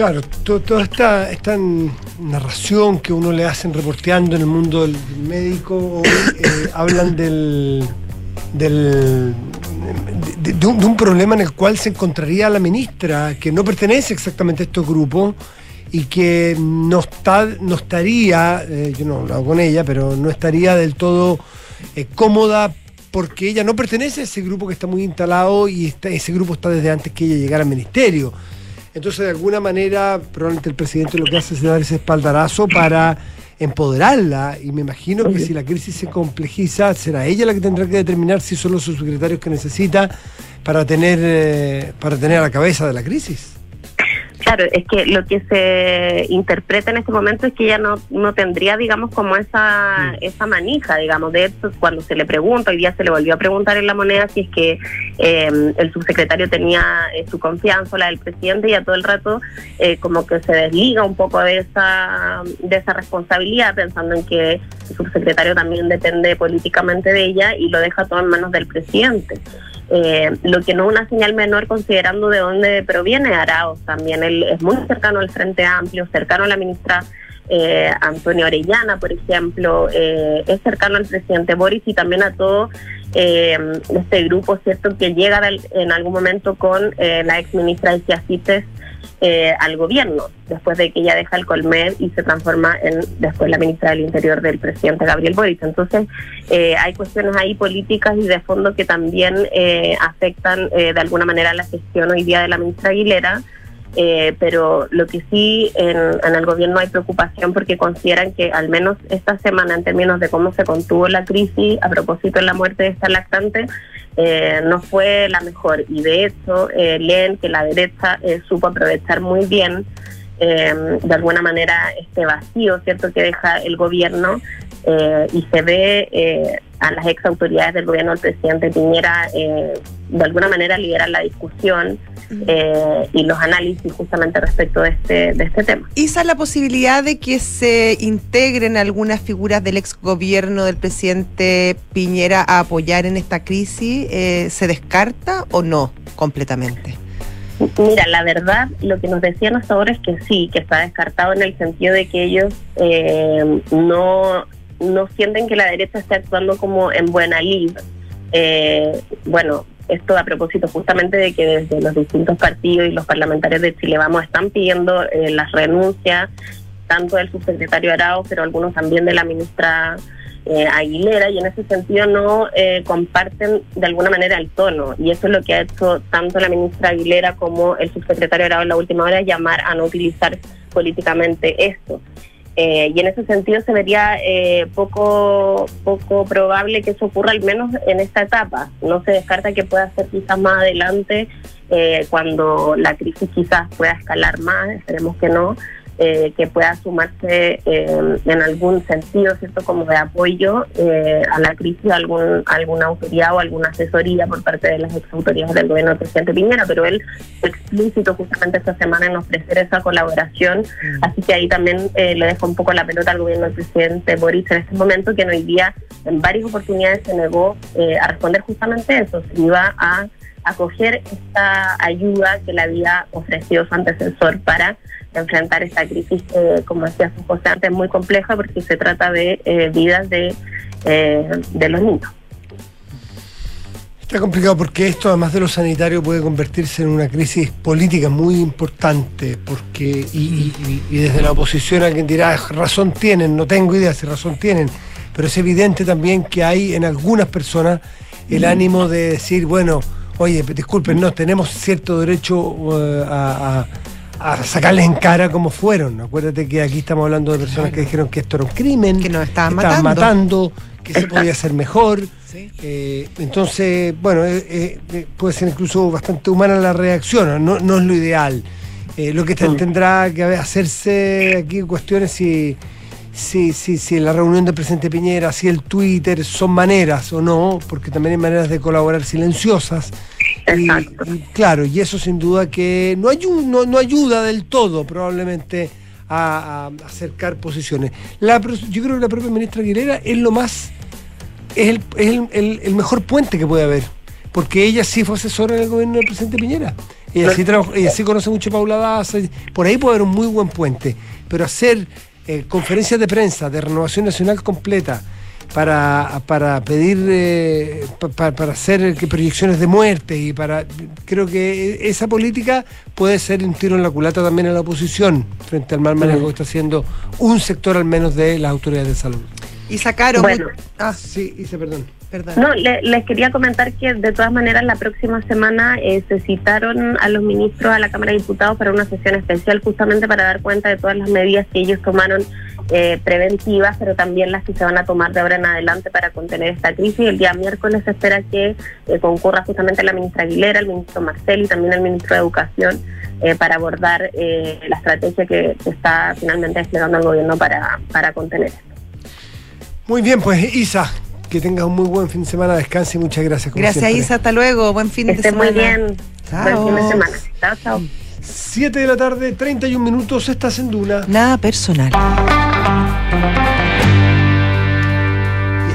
Speaker 1: Claro, to- toda esta, esta narración que uno le hacen reporteando en el mundo del médico eh, hablan del, del de, un, problema en el cual se encontraría la ministra, que no pertenece exactamente a estos grupos y que no, está, no estaría, eh, yo no he hablado con ella, pero no estaría del todo eh, cómoda porque ella no pertenece a ese grupo que está muy instalado y ese grupo está desde antes que ella llegara al ministerio. Entonces, de alguna manera, probablemente el presidente lo que hace es dar ese espaldarazo para empoderarla y me imagino que si la crisis se complejiza, será ella la que tendrá que determinar si son los subsecretarios que necesita para tener, eh, para tener a la cabeza de la crisis.
Speaker 5: Claro, es que lo que se interpreta en este momento es que ella no, no tendría, digamos, como esa, esa manija, digamos. De hecho, cuando se le pregunta, hoy día se le volvió a preguntar en la moneda si es que eh, el subsecretario tenía eh, su confianza, la del presidente, y a todo el rato eh, como que se desliga un poco de esa, de esa responsabilidad, pensando en que el subsecretario también depende políticamente de ella y lo deja todo en manos del presidente. Eh, lo que no es una señal menor considerando de dónde proviene Arauz también. Él es muy cercano al Frente Amplio, cercano a la ministra eh, Antonio Orellana, por ejemplo, eh, es cercano al presidente Boris y también a todo eh, este grupo, ¿cierto?, que llega en algún momento con eh, la ex ministra de Ciacites eh, al gobierno, después de que ella deja el Colmed y se transforma en después la ministra del Interior del presidente Gabriel Boric. Entonces, eh, hay cuestiones ahí políticas y de fondo que también eh, afectan eh, de alguna manera la gestión hoy día de la ministra Aguilera. Eh, pero lo que sí en, en el gobierno hay preocupación porque consideran que al menos esta semana en términos de cómo se contuvo la crisis a propósito de la muerte de esta lactante eh, no fue la mejor. Y de hecho eh, leen que la derecha eh, supo aprovechar muy bien eh, de alguna manera este vacío cierto que deja el gobierno eh, y se ve eh, a las ex autoridades del gobierno del presidente Piñera eh, de alguna manera liderar la discusión eh, y los análisis justamente respecto de este de este tema.
Speaker 2: Isa, la posibilidad de que se integren algunas figuras del ex gobierno del presidente Piñera a apoyar en esta crisis, eh, ¿se descarta o no completamente?
Speaker 5: Mira, la verdad, lo que nos decían hasta ahora es que sí, que está descartado en el sentido de que ellos eh, no, no sienten que la derecha esté actuando como en buena lid. Eh, bueno, esto a propósito justamente de que desde los distintos partidos y los parlamentarios de Chile Vamos están pidiendo eh, las renuncias, tanto del subsecretario Arao, pero algunos también de la ministra eh, Aguilera y en ese sentido no eh, comparten de alguna manera el tono y eso es lo que ha hecho tanto la ministra Aguilera como el subsecretario Arao en la última hora llamar a no utilizar políticamente esto. Eh, y en ese sentido se vería eh, poco poco probable que eso ocurra al menos en esta etapa. No se descarta que pueda ser quizás más adelante eh, cuando la crisis quizás pueda escalar más, esperemos que no, eh, que pueda sumarse eh, en algún sentido, ¿cierto? Como de apoyo eh, a la crisis, algún, alguna autoridad o alguna asesoría por parte de las autoridades del gobierno del presidente Piñera, pero él fue explícito justamente esta semana en ofrecer esa colaboración, así que ahí también eh, le dejo un poco la pelota al gobierno del presidente Boris en este momento, que hoy día en varias oportunidades se negó eh, a responder justamente eso, se iba a acoger esta ayuda que le había ofrecido su antecesor para enfrentar esta crisis, eh, como decía su José antes, muy compleja porque se trata de eh, vidas de, eh, de los niños.
Speaker 1: Está complicado porque esto, además de lo sanitario, puede convertirse en una crisis política muy importante, porque y, y- y- y desde la oposición alguien dirá, razón tienen, no tengo idea si razón tienen, pero es evidente también que hay en algunas personas el ánimo de decir, bueno, oye, disculpen, no, tenemos cierto derecho eh, a, a- a sacarles en cara como fueron. Acuérdate que aquí estamos hablando de personas que dijeron que esto era un crimen,
Speaker 2: Que nos estaban
Speaker 1: estaban
Speaker 2: matando.
Speaker 1: matando, que se podía hacer mejor.
Speaker 2: Sí.
Speaker 1: Eh, entonces, bueno, eh, puede ser incluso bastante humana la reacción, no, no es lo ideal. Eh, lo que te- tendrá que hacerse aquí cuestiones si, si, si, si la reunión del presidente Piñera, si el Twitter son maneras o no, porque también hay maneras de colaborar silenciosas.
Speaker 5: Exacto.
Speaker 1: y claro, y eso sin duda que no, ayu- no, no ayuda del todo probablemente a, a acercar posiciones. La, yo creo que la propia ministra Aguilera es lo más es, el, es el- el- el mejor puente que puede haber. Porque ella sí fue asesora en el gobierno del presidente Piñera. Ella sí, trabajó- ella sí conoce mucho a Paula Daza. Por ahí puede haber un muy buen puente. Pero hacer eh, conferencias de prensa de renovación nacional completa para, para pedir, eh, pa- pa- para hacer proyecciones de muerte y para. Creo que esa política puede ser un tiro en la culata también a la oposición frente al mal manejo que está haciendo un sector al menos de las autoridades de salud.
Speaker 2: Y sacaron...
Speaker 5: Bueno.
Speaker 2: Ah,
Speaker 1: Sí, hice perdón.
Speaker 2: Perdón.
Speaker 5: No, le- les quería comentar que de todas maneras la próxima semana eh, se citaron a los ministros a la Cámara de Diputados para una sesión especial justamente para dar cuenta de todas las medidas que ellos tomaron eh, preventivas, pero también las que se van a tomar de ahora en adelante para contener esta crisis. El día miércoles se espera que eh, concurra justamente la ministra Aguilera, el ministro Marcel y también el ministro de Educación eh, para abordar eh, la estrategia que, que está finalmente desplegando el gobierno para, para contener esto.
Speaker 1: Muy bien, pues Isa, que tengas un muy buen fin de semana, descanse y muchas gracias. como
Speaker 2: Gracias,
Speaker 1: siempre.
Speaker 2: Isa. Hasta luego. Buen fin
Speaker 5: Que
Speaker 2: de
Speaker 5: esté
Speaker 2: semana.
Speaker 5: muy bien.
Speaker 2: Chao.
Speaker 5: Buen fin de semana. Chao, chao.
Speaker 1: 7 de la tarde, 31 minutos, estás en Duna.
Speaker 2: Nada personal.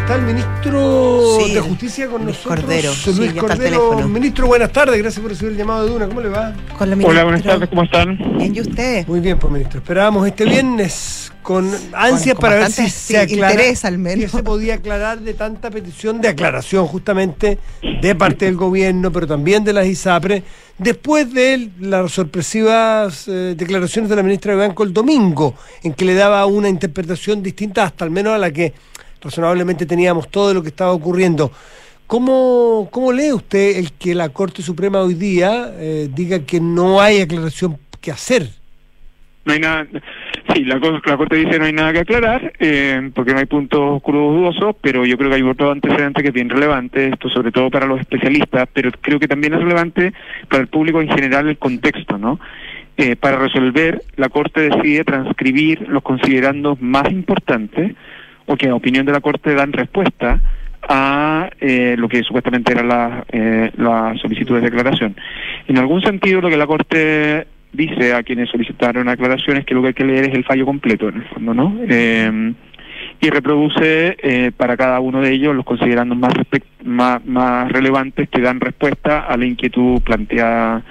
Speaker 1: Está el ministro
Speaker 2: Sí,
Speaker 1: de Justicia con
Speaker 2: Luis
Speaker 1: nosotros.
Speaker 2: Cordero.
Speaker 1: Luis
Speaker 2: Sí,
Speaker 1: Cordero. Ministro, buenas tardes, gracias por recibir el llamado de Duna. ¿Cómo le va?
Speaker 2: Con la
Speaker 6: Hola, buenas tardes, ¿cómo están?
Speaker 2: Bien, ¿y usted?
Speaker 1: Muy bien, pues ministro. Esperábamos este viernes con ansias
Speaker 2: con
Speaker 1: para ver si se aclara,
Speaker 2: interés al menos.
Speaker 1: si se podía aclarar de tanta petición de aclaración justamente de parte del gobierno, pero también de las ISAPRE, después de las sorpresivas eh, declaraciones de la ministra de Banco el domingo, en que le daba una interpretación distinta hasta al menos a la que razonablemente teníamos todo lo que estaba ocurriendo. ¿Cómo, cómo lee usted el que la Corte Suprema hoy día eh, diga que no hay aclaración que hacer?
Speaker 6: No hay nada. Sí, la, la Corte dice no hay nada que aclarar, eh, porque no hay puntos o dudosos, pero yo creo que hay otro antecedente que es bien relevante, esto sobre todo para los especialistas, pero creo que también es relevante para el público en general el contexto, ¿no? Eh, para resolver, la Corte decide transcribir los considerandos más importantes, o que a opinión de la Corte dan respuesta a eh, lo que supuestamente era la, eh, la solicitud de declaración. En algún sentido, lo que la Corte dice a quienes solicitaron aclaración es que lo que hay que leer es el fallo completo, en el fondo, ¿no? Eh, y reproduce eh, para cada uno de ellos los considerandos más, más, más relevantes que dan respuesta a la inquietud planteada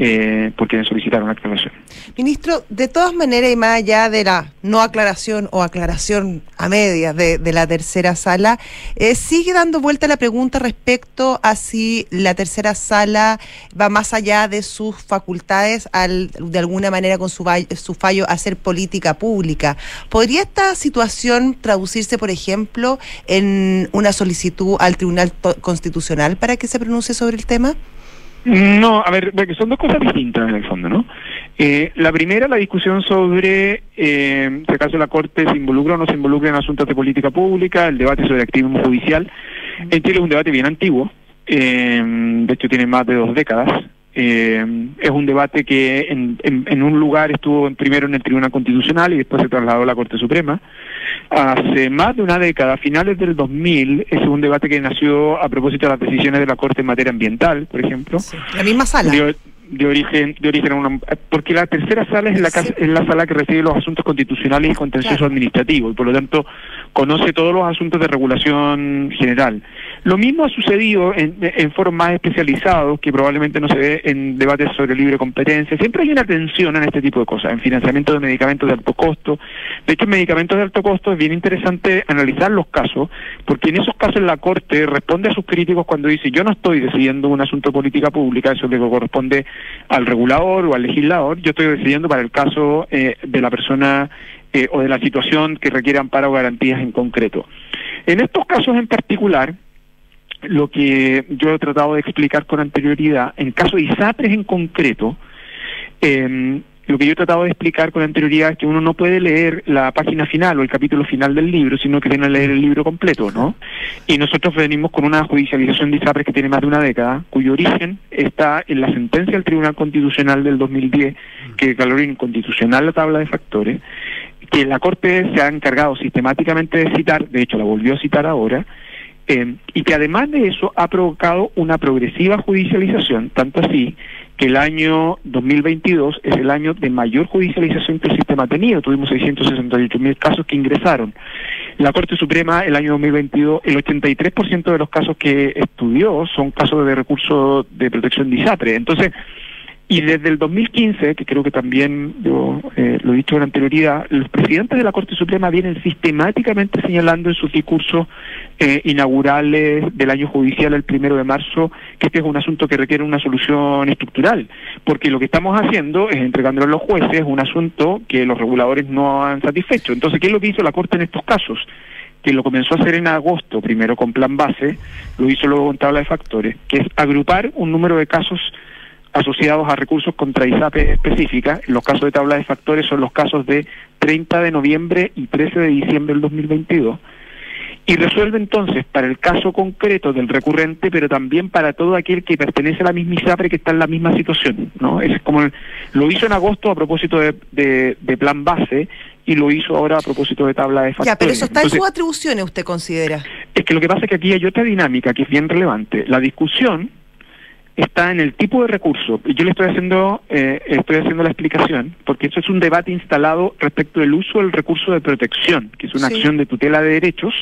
Speaker 6: eh, por quienes solicitaron aclaración.
Speaker 2: Ministro, de todas maneras, y más allá de la no aclaración o aclaración a medias de, de la tercera sala, eh, sigue dando vuelta la pregunta respecto a si la tercera sala va más allá de sus facultades al, de alguna manera con su, su fallo hacer política pública. ¿Podría esta situación traducirse, por ejemplo, en una solicitud al Tribunal Constitucional para que se pronuncie sobre el tema?
Speaker 6: No, a ver, son dos cosas distintas en el fondo, ¿no? Eh, la primera, la discusión sobre eh, si acaso la Corte se involucra o no se involucra en asuntos de política pública, el debate sobre activismo judicial. En Chile es un debate bien antiguo, eh, de hecho tiene más de dos décadas. Eh, es un debate que en, en- en un lugar estuvo en- primero en el Tribunal Constitucional y después se trasladó a la Corte Suprema. Hace más de una década, a finales del 2000, es un debate que nació a propósito de las decisiones de la Corte en materia ambiental, por ejemplo
Speaker 2: La misma sala.
Speaker 6: de, de origen de origen a una porque la tercera sala es la casa- es la sala que recibe los asuntos constitucionales y contencioso
Speaker 2: Claro.
Speaker 6: administrativo y por lo tanto conoce todos los asuntos de regulación general. Lo mismo ha sucedido en, en foros más especializados que probablemente no se ve en debates sobre libre competencia. Siempre hay una tensión en este tipo de cosas, en financiamiento de medicamentos de alto costo. De hecho, en medicamentos de alto costo es bien interesante analizar los casos, porque en esos casos la Corte responde a sus críticos cuando dice yo no estoy decidiendo un asunto de política pública, eso le corresponde al regulador o al legislador, yo estoy decidiendo para el caso eh, de la persona eh, o de la situación que requiere amparo o garantías en concreto. En estos casos en particular, lo que yo he tratado de explicar con anterioridad, en caso de ISAPRES en concreto, eh, lo que yo he tratado de explicar con anterioridad es que uno no puede leer la página final o el capítulo final del libro, sino que tiene que leer el libro completo, ¿no? Y nosotros venimos con una judicialización de ISAPRES que tiene más de una década, cuyo origen está en la sentencia del Tribunal Constitucional del 2010, que declaró inconstitucional la tabla de factores, que la Corte se ha encargado sistemáticamente de citar, de hecho la volvió a citar ahora, eh, y que además de eso ha provocado una progresiva judicialización, tanto así que el año 2022 es el año de mayor judicialización que el sistema ha tenido. Tuvimos 668 mil casos que ingresaron. La Corte Suprema, el año 2022, el 83% de los casos que estudió son casos de recurso de protección de. Entonces, y desde el 2015, que creo que también yo eh, lo he dicho con anterioridad, los presidentes de la Corte Suprema vienen sistemáticamente señalando en sus discursos eh, inaugurales del año judicial el primero de marzo que este es un asunto que requiere una solución estructural, porque lo que estamos haciendo es entregándole a los jueces un asunto que los reguladores no han satisfecho. Entonces, ¿qué es lo que hizo la Corte en estos casos? que lo comenzó a hacer en agosto, primero con plan base, lo hizo luego con tabla de factores, que es agrupar un número de casos asociados a recursos contra ISAPE específicas. Los casos de tabla de factores son los casos de 30 de noviembre y 13 de diciembre del 2022 y resuelve entonces para el caso concreto del recurrente, pero también para todo aquel que pertenece a la misma ISAPRE que está en la misma situación, ¿no? Es como el- lo hizo en agosto a propósito de, de- de plan base y lo hizo ahora a propósito de tabla de factores.
Speaker 2: Ya, pero eso está en sus atribuciones, usted considera.
Speaker 6: es que lo que pasa es que aquí hay otra dinámica que es bien relevante. La discusión está en el tipo de recurso. Yo le estoy haciendo, eh, estoy haciendo la explicación, porque eso es un debate instalado respecto del uso del recurso de protección, que es una
Speaker 2: Sí.
Speaker 6: acción de tutela de derechos,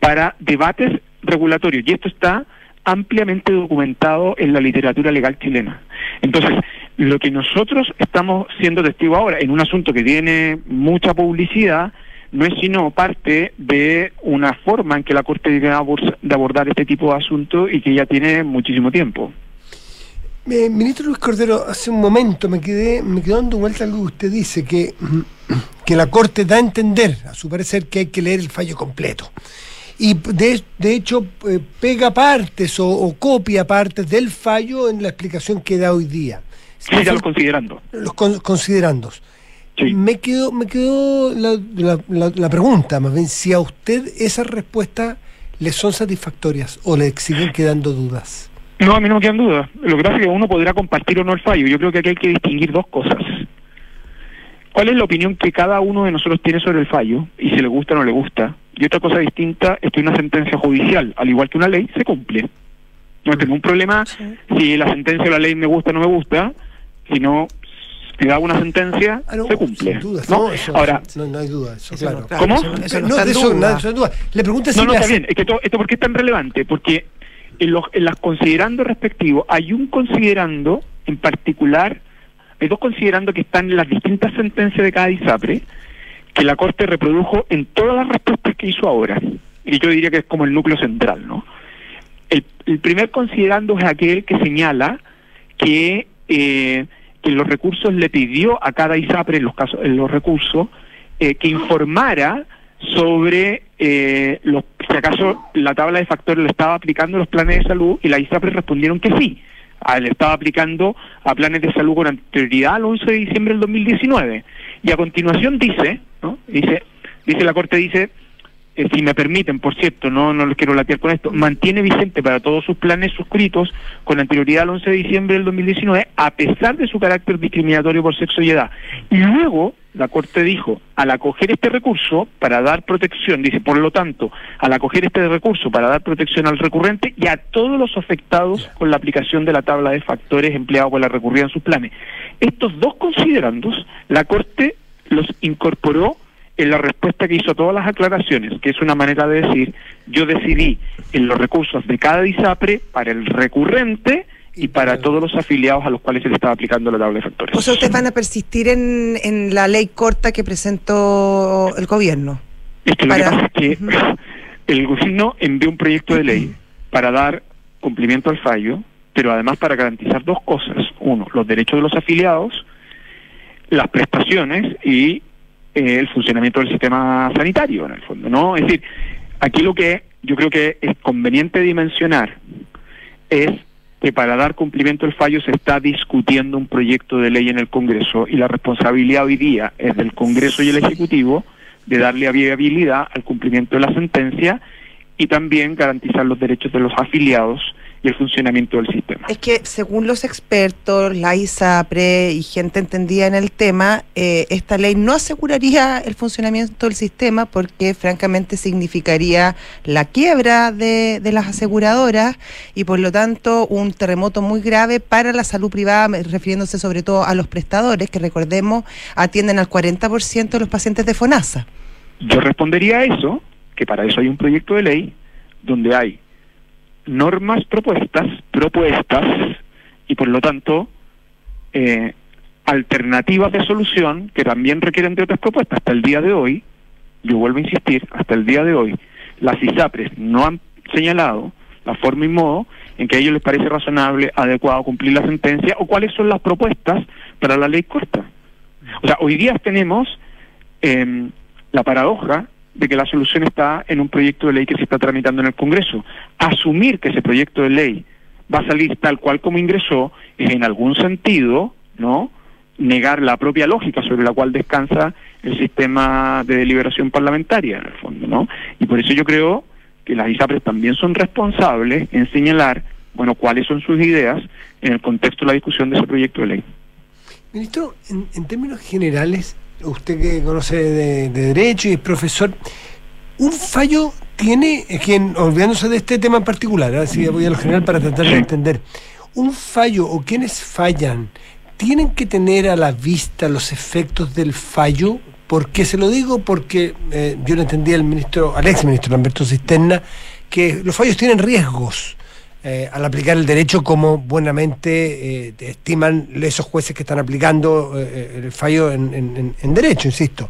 Speaker 6: para debates regulatorios. Y esto está ampliamente documentado en la literatura legal chilena. Entonces, lo que nosotros estamos siendo testigos ahora, en un asunto que tiene mucha publicidad, no es sino parte de una forma en que la Corte debe abor- de abordar este tipo de asuntos y que ya tiene muchísimo tiempo.
Speaker 1: Eh, ministro Luis Cordero, hace un momento me quedé, me quedó dando vuelta algo que usted dice, que, que la Corte da a entender, a su parecer, que hay que leer el fallo completo. Y de, de hecho eh, pega partes o, o copia partes del fallo en la explicación que da hoy día.
Speaker 6: Sí, ya lo considerando.
Speaker 1: los con- considerando.
Speaker 6: Sí.
Speaker 1: Me quedó, me quedó la, la- la- la pregunta, más bien, si a usted esas respuestas le son satisfactorias o le siguen quedando dudas.
Speaker 6: No, a mí no me quedan dudas. Lo que pasa es que uno podrá compartir o no el fallo. Yo creo que aquí hay que distinguir dos cosas. ¿Cuál es la opinión que cada uno de nosotros tiene sobre el fallo? Y si le gusta o no le gusta. Y otra cosa distinta es que una sentencia judicial, al igual que una ley, se cumple. No tengo un problema si la sentencia o la ley me gusta o no me gusta, si no, si da una sentencia,
Speaker 1: Ah, no,
Speaker 6: se cumple.
Speaker 1: sin duda,
Speaker 6: ¿no?
Speaker 1: no, eso-
Speaker 6: Ahora,
Speaker 1: no, no hay duda, eso,
Speaker 2: Eso
Speaker 1: claro.
Speaker 2: no, claro,
Speaker 6: ¿Cómo?
Speaker 2: eso no- eso no
Speaker 1: No,
Speaker 2: está
Speaker 1: de
Speaker 2: en
Speaker 1: eso,
Speaker 2: duda.
Speaker 1: nada, eso no hay duda. Le pregunto si
Speaker 6: No, no, está
Speaker 1: hace-
Speaker 6: bien. Es que esto, esto ¿por qué es tan relevante? Porque en, los, en las considerando respectivos hay un considerando en particular, hay dos considerando que están en las distintas sentencias de cada ISAPRE, que la Corte reprodujo en todas las respuestas que hizo ahora. Y yo diría que es como el núcleo central, ¿no? El, primer considerando es aquel que señala que, eh, que los recursos le pidió a cada ISAPRE, en los, casos, en los recursos, eh, que informara sobre eh, los, si acaso la tabla de factores le estaba aplicando a los planes de salud y la ISAPRE respondieron que sí. Ah, le estaba aplicando a planes de salud con anterioridad al 11 de diciembre del 2019. Y a continuación dice, dice, dice la Corte dice, eh, si me permiten, por cierto, no no les quiero latear con esto, mantiene vigente para todos sus planes suscritos con anterioridad al 11 de diciembre del 2019, a pesar de su carácter discriminatorio por sexo y edad. Y luego la Corte dijo, al acoger este recurso para dar protección, dice, por lo tanto, al acoger este recurso para dar protección al recurrente y a todos los afectados con la aplicación de la tabla de factores empleados por la recurrida en sus planes. Estos dos considerandos, la Corte los incorporó en la respuesta que hizo a todas las aclaraciones, que es una manera de decir, yo decidí en los recursos de cada ISAPRE para el recurrente y para todos los afiliados a los cuales se le estaba aplicando la tabla de factores.
Speaker 2: O sea, ustedes van a persistir en, en la ley corta que presentó el gobierno.
Speaker 6: Es que lo que pasa es que el gobierno envió un proyecto de ley para dar cumplimiento al fallo, pero además para garantizar dos cosas. Uno, los derechos de los afiliados, las prestaciones y eh, el funcionamiento del sistema sanitario, en el fondo, ¿no? Es decir, aquí lo que yo creo que es conveniente dimensionar es que para dar cumplimiento al fallo se está discutiendo un proyecto de ley en el Congreso y la responsabilidad hoy día es del Congreso y el Ejecutivo de darle viabilidad al cumplimiento de la sentencia y también garantizar los derechos de los afiliados y el funcionamiento del sistema.
Speaker 2: Es que según los expertos, la ISAPRE y gente entendida en el tema, eh, esta ley no aseguraría el funcionamiento del sistema porque francamente significaría la quiebra de, de las aseguradoras y por lo tanto un terremoto muy grave para la salud privada, refiriéndose sobre todo a los prestadores que recordemos atienden al 40% de los pacientes de FONASA.
Speaker 6: Yo respondería a eso, que para eso hay un proyecto de ley donde hay normas propuestas, propuestas, y por lo tanto eh, alternativas de solución que también requieren de otras propuestas. Hasta el día de hoy, yo vuelvo a insistir, hasta el día de hoy, las ISAPRES no han señalado la forma y modo en que a ellos les parece razonable, adecuado cumplir la sentencia o cuáles son las propuestas para la ley corta. O sea, hoy día tenemos em, la paradoja de que la solución está en un proyecto de ley que se está tramitando en el Congreso. Asumir que ese proyecto de ley va a salir tal cual como ingresó es en algún sentido, ¿no? negar la propia lógica sobre la cual descansa el sistema de deliberación parlamentaria, en el fondo, ¿no? Y por eso yo creo que las ISAPRES también son responsables en señalar, bueno, cuáles son sus ideas en el contexto de la discusión de ese proyecto de ley.
Speaker 1: Ministro, en, en términos generales, usted que conoce de, de derecho y es profesor, un fallo tiene, es que olvidándose de este tema en particular, así voy a lo general para tratar de entender, un fallo o quienes fallan, ¿tienen que tener a la vista los efectos del fallo? ¿Por qué se lo digo? Porque eh, yo le entendí al ministro, al ex ministro Lamberto Cisterna, que los fallos tienen riesgos eh, al aplicar el derecho como buenamente eh, estiman esos jueces que están aplicando eh, el fallo en, en- derecho, insisto.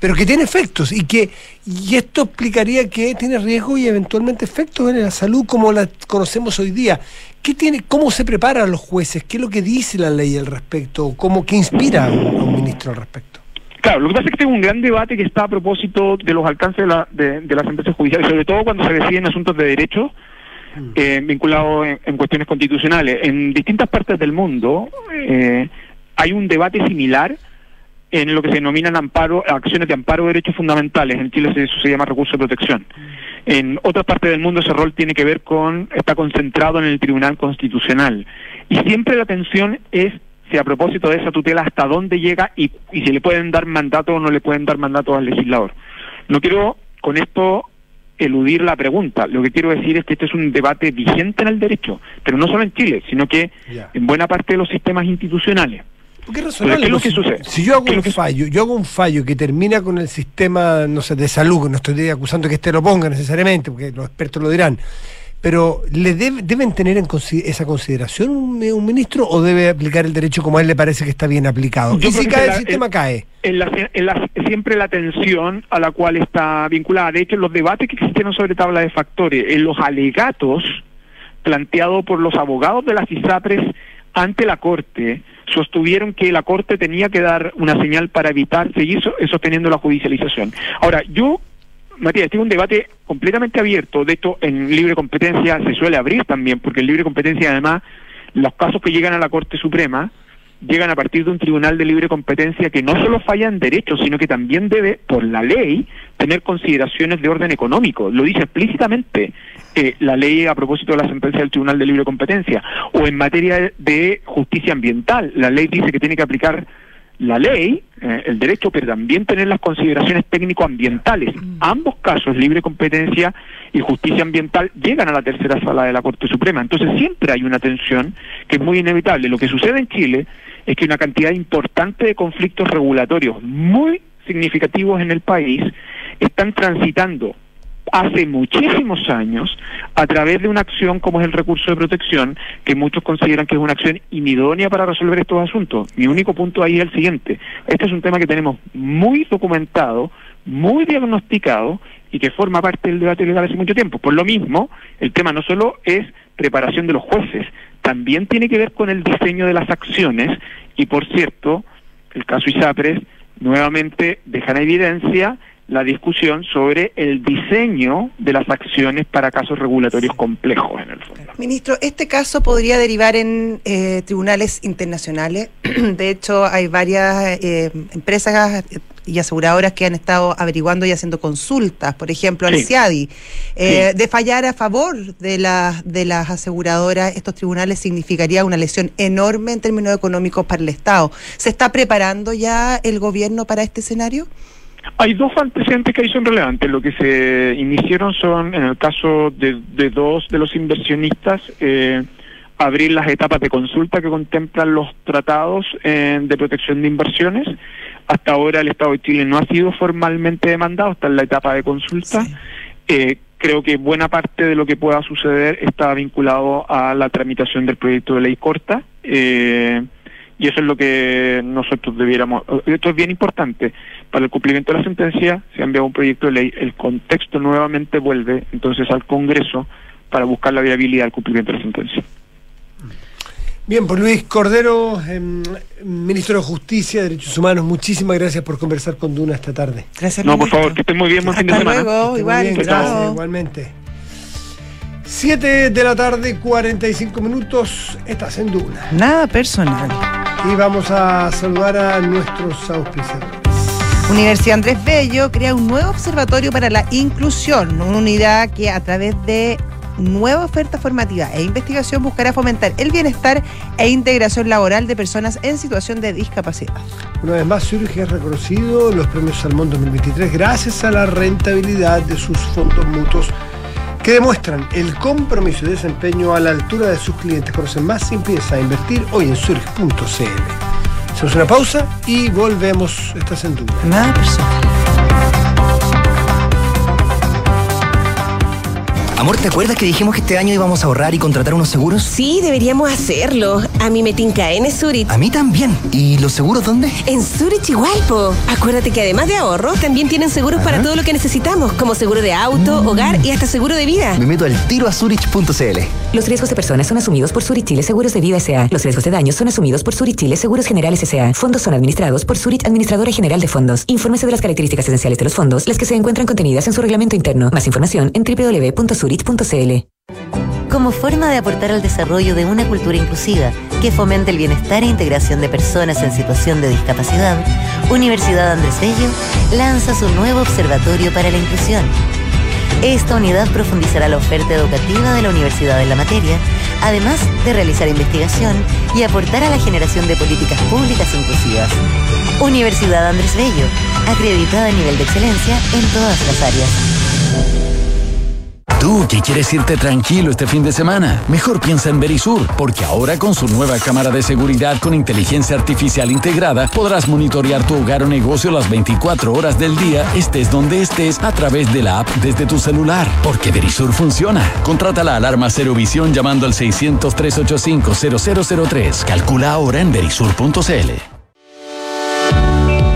Speaker 1: Pero que tiene efectos y que y esto explicaría que tiene riesgo y eventualmente efectos en la salud como la conocemos hoy día. ¿Qué tiene, ¿Cómo se preparan los jueces? ¿Qué es lo que dice la ley al respecto? ¿Cómo que inspira a un, ministro al respecto?
Speaker 6: Claro, lo que pasa es que tengo un gran debate que está a propósito de los alcances de, la, de, de las sentencias judiciales, sobre todo cuando se deciden asuntos de derecho eh, vinculados en, en cuestiones constitucionales. En distintas partes del mundo eh, hay un debate similar en lo que se denominan amparo, acciones de amparo de derechos fundamentales. En Chile se- eso se llama recurso de protección. En otras partes del mundo ese rol tiene que ver con, está concentrado en el Tribunal Constitucional. Y siempre la tensión es si a propósito de esa tutela hasta dónde llega y, y si le pueden dar mandato o no le pueden dar mandato al legislador. No quiero con esto eludir la pregunta. Lo que quiero decir es que este es un debate vigente en el derecho, pero no solo en Chile, sino que en buena parte de los sistemas institucionales. ¿qué es lo que
Speaker 1: si-
Speaker 6: sucede?
Speaker 1: Si yo hago
Speaker 6: ¿Qué es
Speaker 1: un fallo, yo hago un fallo que termina con el sistema, no sé, de salud, no estoy acusando que este lo ponga necesariamente, porque los expertos lo dirán, pero ¿le deb- deben tener en esa consideración un, un ministro o debe aplicar el derecho como a él le parece que está bien aplicado?
Speaker 6: Yo
Speaker 1: y si cae
Speaker 6: la-
Speaker 1: el sistema,
Speaker 6: eh,
Speaker 1: cae.
Speaker 6: en la, en la- siempre la tensión a la cual está vinculada. De hecho, los debates que existieron sobre tabla de factores, en los alegatos planteados por los abogados de las ISAPRES ante la Corte, sostuvieron que la Corte tenía que dar una señal para evitar seguir so- sosteniendo la judicialización. Ahora, yo, Matías, tengo un debate completamente abierto. De hecho, en libre competencia se suele abrir también, porque en libre competencia, además, los casos que llegan a la Corte Suprema llegan a partir de un tribunal de libre competencia que no solo falla en derechos, sino que también debe, por la ley, tener consideraciones de orden económico. Lo dice explícitamente eh, la ley a propósito de la sentencia del Tribunal de Libre Competencia. O en materia de justicia ambiental, la ley dice que tiene que aplicar la ley, eh, el derecho, pero también tener las consideraciones técnico-ambientales. Ambos casos, libre competencia y justicia ambiental, llegan a la tercera sala de la Corte Suprema. Entonces siempre hay una tensión que es muy inevitable. Lo que sucede en Chile es que una cantidad importante de conflictos regulatorios muy significativos en el país están transitando hace muchísimos años a través de una acción como es el recurso de protección, que muchos consideran que es una acción inidónea para resolver estos asuntos. Mi único punto ahí es el siguiente. Este es un tema que tenemos muy documentado, muy diagnosticado y que forma parte del debate legal hace mucho tiempo. Por lo mismo, el tema no solo es preparación de los jueces, también tiene que ver con el diseño de las acciones y, por cierto, el caso ISAPRES nuevamente deja en evidencia la discusión sobre el diseño de las acciones para casos regulatorios complejos en el fondo.
Speaker 2: Ministro, este caso podría derivar en eh, tribunales internacionales. De hecho, hay varias eh, empresas y aseguradoras que han estado averiguando y haciendo consultas, por ejemplo, al
Speaker 6: Sí.
Speaker 2: CIADI. Eh,
Speaker 6: Sí.
Speaker 2: De fallar a favor de, las de las aseguradoras, estos tribunales significaría una lesión enorme en términos económicos para el Estado. ¿Se está preparando ya el gobierno para este escenario?
Speaker 6: Hay dos antecedentes que ahí son relevantes. Lo que se iniciaron son, en el caso de, de dos de los inversionistas, eh, abrir las etapas de consulta que contemplan los tratados eh, de protección de inversiones. Hasta ahora el Estado de Chile no ha sido formalmente demandado, está en la etapa de consulta.
Speaker 2: Sí.
Speaker 6: Eh, creo que buena parte de lo que pueda suceder está vinculado a la tramitación del proyecto de ley corta. eh, y eso es lo que nosotros debiéramos. Esto es bien importante. Para el cumplimiento de la sentencia se ha enviado un proyecto de ley. El contexto nuevamente vuelve entonces al Congreso para buscar la viabilidad del cumplimiento de la sentencia.
Speaker 1: Bien, pues Luis Cordero, em, ministro de Justicia, Derechos Humanos, muchísimas gracias por conversar con Duna esta tarde.
Speaker 2: Gracias,
Speaker 6: No, por
Speaker 2: ministro.
Speaker 6: favor, que estén muy bien. Buen fin de
Speaker 2: Hasta
Speaker 6: semana.
Speaker 2: luego, igual,
Speaker 1: bien,
Speaker 2: chao.
Speaker 1: gracias, igualmente. 7 de la tarde, 45 minutos, estás en Duna.
Speaker 2: Nada personal.
Speaker 1: Y vamos a saludar a nuestros auspiciadores.
Speaker 2: Universidad Andrés Bello crea un nuevo observatorio para la inclusión, una unidad que a través de nueva oferta formativa e investigación buscará fomentar el bienestar e integración laboral de personas en situación de discapacidad.
Speaker 1: Una vez más, Zurich es reconocido los premios Salmón 2023 gracias a la rentabilidad de sus fondos mutuos que demuestran el compromiso y desempeño a la altura de sus clientes. Conocen más y empieza a invertir hoy en Zurich.cl. Hacemos una pausa y volvemos. Estás en duda.
Speaker 2: Nada personal.
Speaker 7: Amor, ¿te acuerdas que dijimos que este año íbamos a ahorrar y contratar unos seguros?
Speaker 8: Sí, deberíamos hacerlo. A mí me tinca en Zurich.
Speaker 7: A mí también. ¿Y los seguros dónde?
Speaker 8: En Zurich igual, po. Acuérdate que además de ahorro, también tienen seguros para todo lo que necesitamos, como seguro de auto, hogar y hasta seguro de vida.
Speaker 7: Me meto al tiro a Zurich.cl.
Speaker 9: Los riesgos de personas son asumidos por Zurich Chile Seguros de Vida S.A. Los riesgos de daños son asumidos por Zurich Chile Seguros Generales S.A. Fondos son administrados por Zurich Administradora General de Fondos. Infórmese de las características esenciales de los fondos, las que se encuentran contenidas en su reglamento interno. Más información en www.zurich.cl.
Speaker 10: Como forma de aportar al desarrollo de una cultura inclusiva que fomente el bienestar e integración de personas en situación de discapacidad, Universidad Andrés Bello lanza su nuevo Observatorio para la Inclusión. Esta unidad profundizará la oferta educativa de la universidad en la materia, además de realizar investigación y aportar a la generación de políticas públicas inclusivas. Universidad Andrés Bello, acreditada a nivel de excelencia en todas las áreas.
Speaker 11: Tú que quieres irte tranquilo este fin de semana, mejor piensa en Verisur, porque ahora con su nueva cámara de seguridad con inteligencia artificial integrada, podrás monitorear tu hogar o negocio las 24 horas del día, estés donde estés, a través de la app desde tu celular. Porque Verisur funciona. Contrata la alarma Cero Visión llamando al 600-385-0003. Calcula ahora en verisur.cl.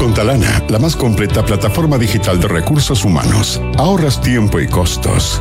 Speaker 12: Con Talana, la más completa plataforma digital de recursos humanos, ahorras tiempo y costos.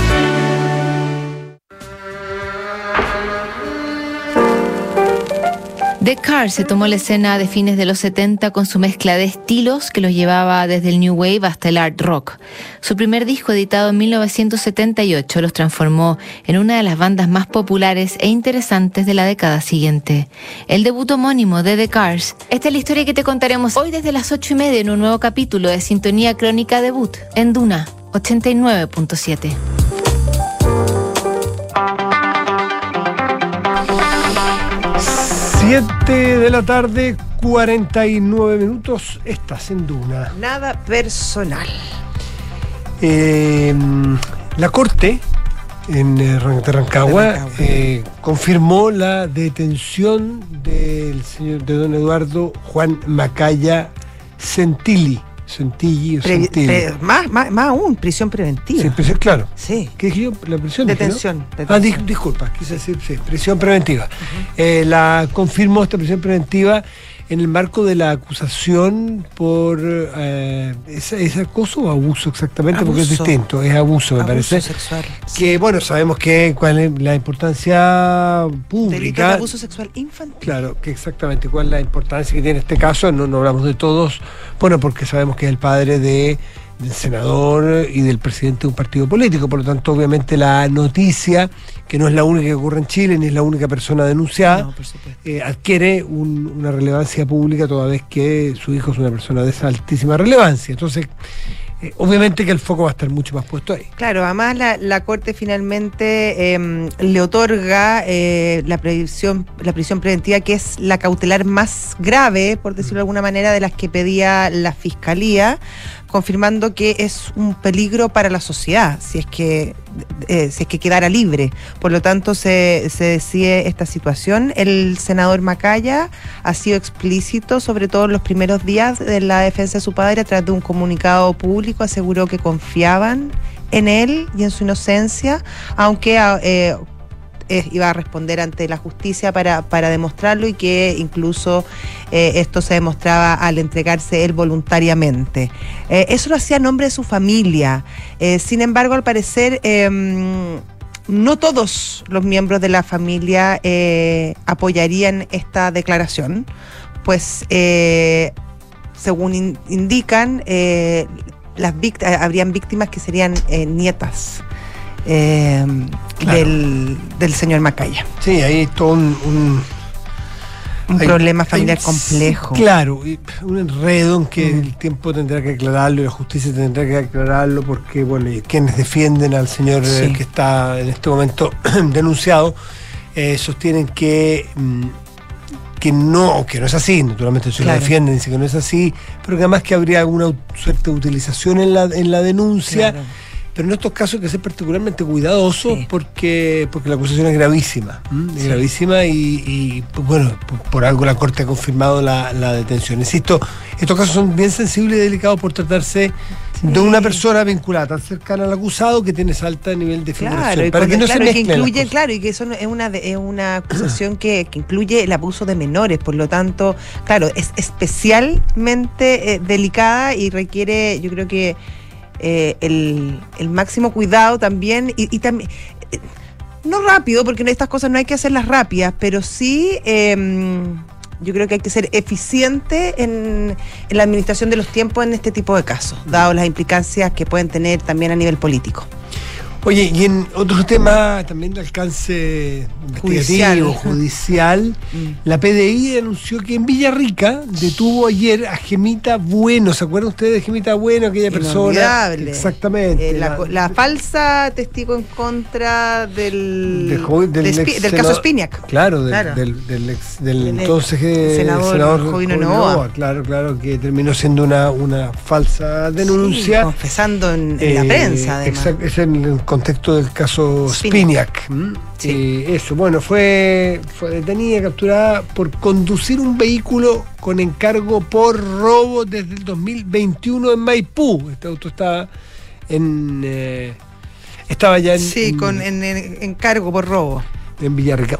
Speaker 13: The Cars se tomó la escena de fines de los 70 con su mezcla de estilos que los llevaba desde el New Wave hasta el art rock. Su primer disco editado en 1978 los transformó en una de las bandas más populares e interesantes de la década siguiente. El debut homónimo de The Cars. Esta es la historia que te contaremos hoy desde las 8 y media en un nuevo capítulo de Sintonía Crónica Debut en Duna 89.7.
Speaker 1: 7 de la tarde, 49 minutos, estás en Duna.
Speaker 2: Nada personal.
Speaker 1: Eh, la Corte en eh, de Rancagua eh, confirmó la detención del señor de don Eduardo Juan Macaya Centilli. Centilli o
Speaker 2: pre- más, más, más aún, prisión preventiva.
Speaker 1: Sí, prisión, claro.
Speaker 2: Sí.
Speaker 1: ¿Qué dije yo? La prisión. ¿no?
Speaker 2: Detención,
Speaker 1: Ah,
Speaker 2: detención.
Speaker 1: dis- disculpa, quise decir, sí, prisión preventiva. Eh, la confirmó esta prisión preventiva en el marco de la acusación por eh, ¿es, es acoso o abuso exactamente? Porque es
Speaker 2: Abuso.
Speaker 1: distinto, es abuso me
Speaker 2: Abuso
Speaker 1: parece.
Speaker 2: sexual.
Speaker 1: Que bueno, sabemos que cuál es la importancia
Speaker 2: Delito de
Speaker 1: pública.
Speaker 2: abuso sexual infantil.
Speaker 1: Claro, que exactamente cuál es la importancia que tiene este caso, no, no hablamos de todos, bueno, porque sabemos que es el padre de, del senador y del presidente de un partido político, por lo tanto, obviamente la noticia, que no es la única que ocurre en Chile, ni es la única persona denunciada,
Speaker 2: No, por supuesto.
Speaker 1: eh, adquiere un- una relevancia pública toda vez que su hijo es una persona de esa altísima relevancia. Entonces, eh, obviamente que el foco va a estar mucho más puesto ahí.
Speaker 2: Claro, además la, la Corte finalmente eh, le otorga eh, la, previsión, la prisión preventiva, que es la cautelar más grave, por decirlo de alguna manera, de las que pedía la Fiscalía, confirmando que es un peligro para la sociedad, si es que, eh, si es que quedara libre. Por lo tanto, se, se decide esta situación. El senador Macaya ha sido explícito, sobre todo en los primeros días de la defensa de su padre, a través de un comunicado público, aseguró que confiaban en él y en su inocencia, aunque ah, eh, iba a responder ante la justicia para, para demostrarlo y que incluso eh, esto se demostraba al entregarse él voluntariamente. Eh, eso lo hacía a nombre de su familia. Eh, sin embargo, al parecer, em, no todos los miembros de la familia apoyarían esta declaración, pues según in- indican, las víct- habrían víctimas que serían nietas eh,
Speaker 1: Claro.
Speaker 2: del, del señor Macaya.
Speaker 1: Sí, ahí hay todo un, un,
Speaker 2: Un
Speaker 1: hay-
Speaker 2: problema familiar
Speaker 1: hay-
Speaker 2: complejo.
Speaker 1: Claro, un enredo en que
Speaker 2: Mm.
Speaker 1: el tiempo tendrá que aclararlo y la justicia tendrá que aclararlo porque, bueno, y quienes defienden al señor eh, que está en este momento denunciado eh, sostienen que. mm, que no, que no es así, naturalmente si
Speaker 2: Claro.
Speaker 1: lo defienden, dicen que no es así, pero que además que habría alguna suerte de utilización en la, en la denuncia,
Speaker 2: Claro.
Speaker 1: Pero en estos casos hay que ser particularmente cuidadosos
Speaker 2: Sí.
Speaker 1: porque, porque la acusación es gravísima. ¿m? Es
Speaker 2: Sí.
Speaker 1: gravísima y, y, pues, bueno, por, por algo la Corte ha confirmado la, la detención. Insisto, estos casos son bien sensibles y delicados por tratarse de una persona vinculada tan cercana al acusado que tiene alta nivel de figuración.
Speaker 2: Claro, y
Speaker 1: para que no
Speaker 2: claro,
Speaker 1: se
Speaker 2: que incluye, claro, y que eso es una es una acusación que, que incluye el abuso de menores, por lo tanto, claro, es especialmente eh, delicada y requiere, yo creo que eh, el, máximo cuidado también y, y también eh, no rápido, porque estas cosas no hay que hacerlas rápidas, pero sí em, yo creo que hay que ser eficiente en, en la administración de los tiempos en este tipo de casos, dado las implicancias que pueden tener también a nivel político.
Speaker 1: Oye, y en otro tema también de alcance
Speaker 2: Judicial.
Speaker 1: judicial,
Speaker 2: Mm.
Speaker 1: la PDI anunció que en Villarrica detuvo ayer a Gemita Bueno. ¿Se acuerdan ustedes de Gemita Bueno, aquella persona? Exactamente.
Speaker 2: Eh, la, la falsa testigo en contra del,
Speaker 1: del,
Speaker 2: de
Speaker 1: senador-
Speaker 2: caso Spiniak.
Speaker 1: Claro, del,
Speaker 2: Claro.
Speaker 1: ex- del entonces eh,
Speaker 2: senador Jovino Novoa.
Speaker 1: Claro, claro, que terminó siendo una, una falsa denuncia.
Speaker 2: Sí, confesando en, en la
Speaker 1: Eh,
Speaker 2: prensa, además.
Speaker 1: exact- es en el contexto del caso.
Speaker 2: Spinac.
Speaker 1: ¿m? Eh, eso, bueno, fue, fue detenida, capturada por conducir un vehículo con encargo por robo desde el 2021 en Maipú. Este auto estaba en. eh, estaba ya en,
Speaker 2: Sí,
Speaker 1: en-
Speaker 2: con en, en- encargo por robo.
Speaker 1: en Villarrica.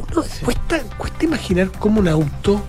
Speaker 1: Cuesta imaginar cómo un auto,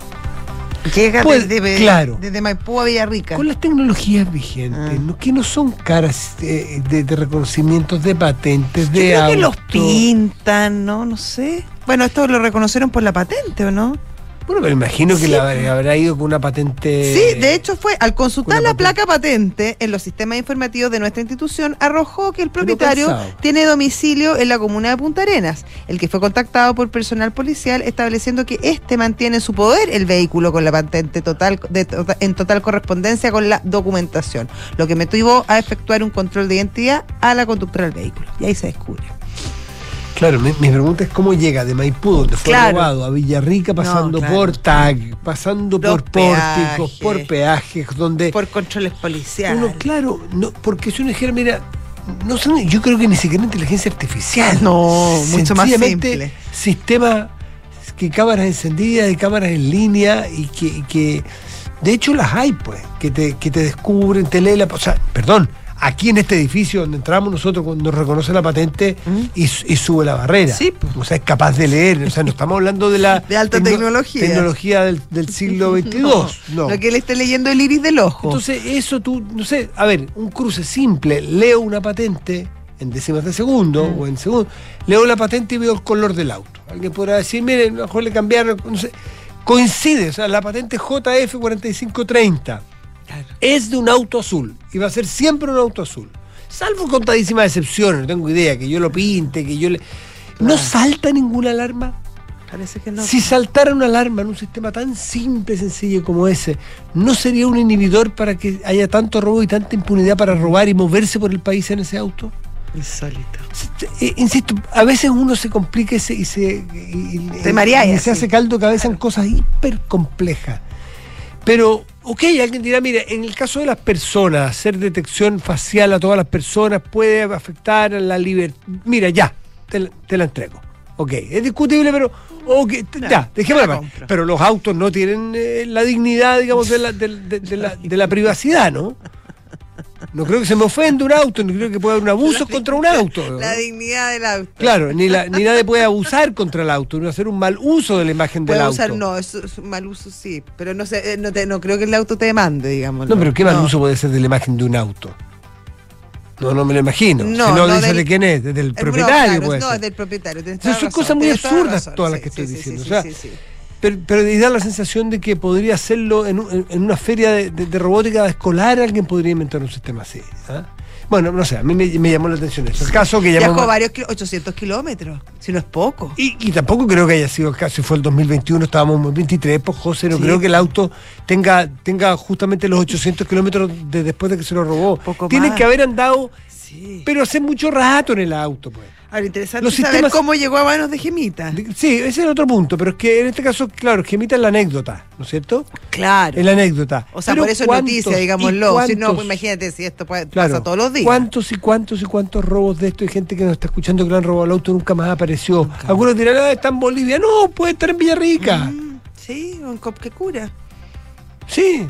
Speaker 2: Llega
Speaker 1: Pues,
Speaker 2: desde,
Speaker 1: claro.
Speaker 2: desde Maipú a Villarrica.
Speaker 1: con las tecnologías vigentes,
Speaker 2: Ah.
Speaker 1: que no son caras eh, de, de reconocimientos de patentes,
Speaker 2: Yo
Speaker 1: de
Speaker 2: creo que los pintan, ¿no? No sé. Bueno, esto lo reconocieron por la patente, ¿o no?
Speaker 1: Bueno, pero imagino que
Speaker 2: Sí,
Speaker 1: la habrá, ido con una patente.
Speaker 2: Sí, de hecho fue, al consultar la placa patente en los sistemas informativos de nuestra institución, arrojó que el propietario tiene domicilio en la comuna de Punta Arenas, el que fue contactado por personal policial estableciendo que éste mantiene en su poder el vehículo con la patente total de tota- en total correspondencia con la documentación, lo que me motivó a efectuar un control de identidad a la conductora del vehículo. Y ahí se descubre.
Speaker 1: Claro, mi, mi pregunta es cómo llega de Maipú, donde fue
Speaker 2: Claro.
Speaker 1: robado, a Villarrica, pasando
Speaker 2: claro.
Speaker 1: por TAG, pasando
Speaker 2: Los
Speaker 1: por pórticos,
Speaker 2: peajes.
Speaker 1: por peajes, donde
Speaker 2: Por controles policiales.
Speaker 1: uno, claro, no, porque si uno dijera, mira, no son, yo creo que ni siquiera inteligencia artificial.
Speaker 2: No, mucho más
Speaker 1: Sencillamente,
Speaker 2: simple.
Speaker 1: Sistema que cámaras encendidas y cámaras en línea y que, y que de hecho las hay, pues, que te, que te descubren, te leen la. O sea, perdón. Aquí en este edificio donde entramos nosotros, cuando nos reconoce la patente y, y sube la barrera.
Speaker 2: ¿Mm? Sí, pues.
Speaker 1: O sea, es capaz de leer. O sea, no estamos hablando de la
Speaker 2: De alta tecnología.
Speaker 1: tecnología del, del siglo XXII. No.
Speaker 2: Lo que le esté leyendo el iris del ojo.
Speaker 1: Entonces, eso tú, no sé, a ver, un cruce simple, leo una patente en décimas de segundo
Speaker 2: Mm.
Speaker 1: o en segundo, leo la patente y veo el color del auto. Alguien podrá decir, mire, a lo mejor le cambiaron, no sé, coincide, o sea, la patente JF4530 es de un auto azul y va a ser siempre un auto azul. Salvo contadísimas excepciones, no tengo idea, que yo lo pinte, que yo le... No salta ninguna alarma.
Speaker 2: Parece que no.
Speaker 1: Si saltara una alarma en un sistema tan simple, sencillo como ese, ¿no sería un inhibidor para que haya tanto robo y tanta impunidad para robar y moverse por el país en ese auto?
Speaker 2: Insólito.
Speaker 1: Eh, insisto, a veces uno se complica y se, y se, y- se hace caldo cabeza en cosas hiper complejas. Pero, ok, alguien dirá, mire, en el caso de las personas, hacer detección facial a todas las personas puede afectar a la libertad. Mira, ya, te, la- te la entrego. Ok, es discutible, pero ok, t- ya, dejémosla. Pero los autos no tienen eh, la dignidad, digamos, de la, de- de- de la, de la privacidad, ¿no? No creo que se me ofenda un auto, ni creo que pueda haber un abuso contra un auto. ¿no?
Speaker 2: La dignidad del auto.
Speaker 1: Claro, ni, la- ni nadie puede abusar contra el auto, ni hacer un mal uso de la imagen del
Speaker 2: Puede
Speaker 1: auto.
Speaker 2: no, es, es un mal uso sí, pero no sé, eh, no, te- no creo que el auto te demande, digamos.
Speaker 1: No, pero ¿qué mal uso puede ser de la imagen de un auto? No, no me lo imagino.
Speaker 2: No,
Speaker 1: si no,
Speaker 2: no
Speaker 1: dice
Speaker 2: del-
Speaker 1: de quién es, del
Speaker 2: Eh,
Speaker 1: propietario
Speaker 2: no,
Speaker 1: puede
Speaker 2: claro, no,
Speaker 1: ser.
Speaker 2: es del propietario.
Speaker 1: Entonces, son cosas muy absurdas todas las
Speaker 2: Sí,
Speaker 1: que estoy
Speaker 2: sí, sí,
Speaker 1: diciendo.
Speaker 2: sí,
Speaker 1: o sea,
Speaker 2: sí, sí.
Speaker 1: Pero, pero da la sensación de que podría hacerlo en, un- en una feria de, de- de robótica escolar, alguien podría inventar un sistema así. ¿ah? Bueno, no sé, a mí me, me llamó la atención eso. El caso que llamó.
Speaker 2: Viajó varios kil- 800 kilómetros, si no es poco.
Speaker 1: Y, y tampoco creo que haya sido el caso, si fue el 2021, estábamos en el 23, pues José, no
Speaker 2: Sí.
Speaker 1: creo que el auto tenga, tenga justamente los 800 kilómetros de después de que se lo robó. Tiene que haber andado, pero hace mucho rato en el auto, pues.
Speaker 2: Ahora, interesante
Speaker 1: Los
Speaker 2: saber
Speaker 1: sistemas-
Speaker 2: cómo llegó a manos de Gemita.
Speaker 1: Sí, ese es el otro punto, pero es que en este caso, claro, Gemita es la anécdota, ¿no es cierto?
Speaker 2: Claro.
Speaker 1: Es la anécdota.
Speaker 2: O sea,
Speaker 1: Pero
Speaker 2: por eso es
Speaker 1: ¿cuántos
Speaker 2: noticia, digámoslo. Si no,
Speaker 1: cuántos-
Speaker 2: pues imagínate si esto puede-
Speaker 1: Claro.
Speaker 2: pasa todos los días.
Speaker 1: ¿Cuántos y cuántos y cuántos robos de esto? Hay gente que nos está escuchando que le han robado el auto y nunca más apareció. Algunos dirán, ah, está en Bolivia. No, puede estar en Villarrica.
Speaker 2: Mm, sí, o en Copquecura.
Speaker 1: Sí,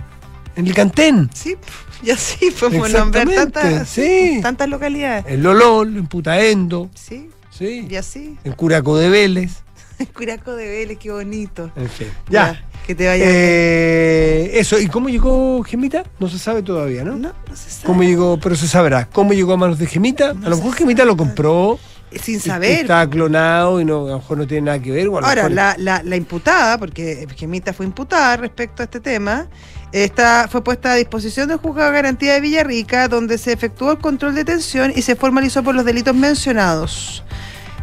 Speaker 1: en el Cantén.
Speaker 2: Sí, y así podemos nombrar tantas,
Speaker 1: sí.
Speaker 2: tantas localidades.
Speaker 1: En Lolol, en Putaendo.
Speaker 2: Sí.
Speaker 1: Sí.
Speaker 2: Y así.
Speaker 1: En Curaco de Vélez.
Speaker 2: Curaco de Vélez, qué bonito.
Speaker 1: En fin. Ya.
Speaker 2: que te vaya
Speaker 1: Eh, eso, ¿y cómo llegó Gemita? No se sabe todavía, ¿no?
Speaker 2: No, no se sabe.
Speaker 1: ¿Cómo llegó? Pero se sabrá. ¿Cómo llegó a manos de Gemita? a lo mejor Gemita lo compró.
Speaker 2: Sin saber.
Speaker 1: Está clonado y no, a lo mejor no tiene nada que ver.
Speaker 2: Ahora,
Speaker 1: mejor-
Speaker 2: la, la, la imputada, porque Gemita fue imputada respecto a este tema, esta fue puesta a disposición del juzgado de garantía de Villarrica, donde se efectuó el control de detención y se formalizó por los delitos mencionados,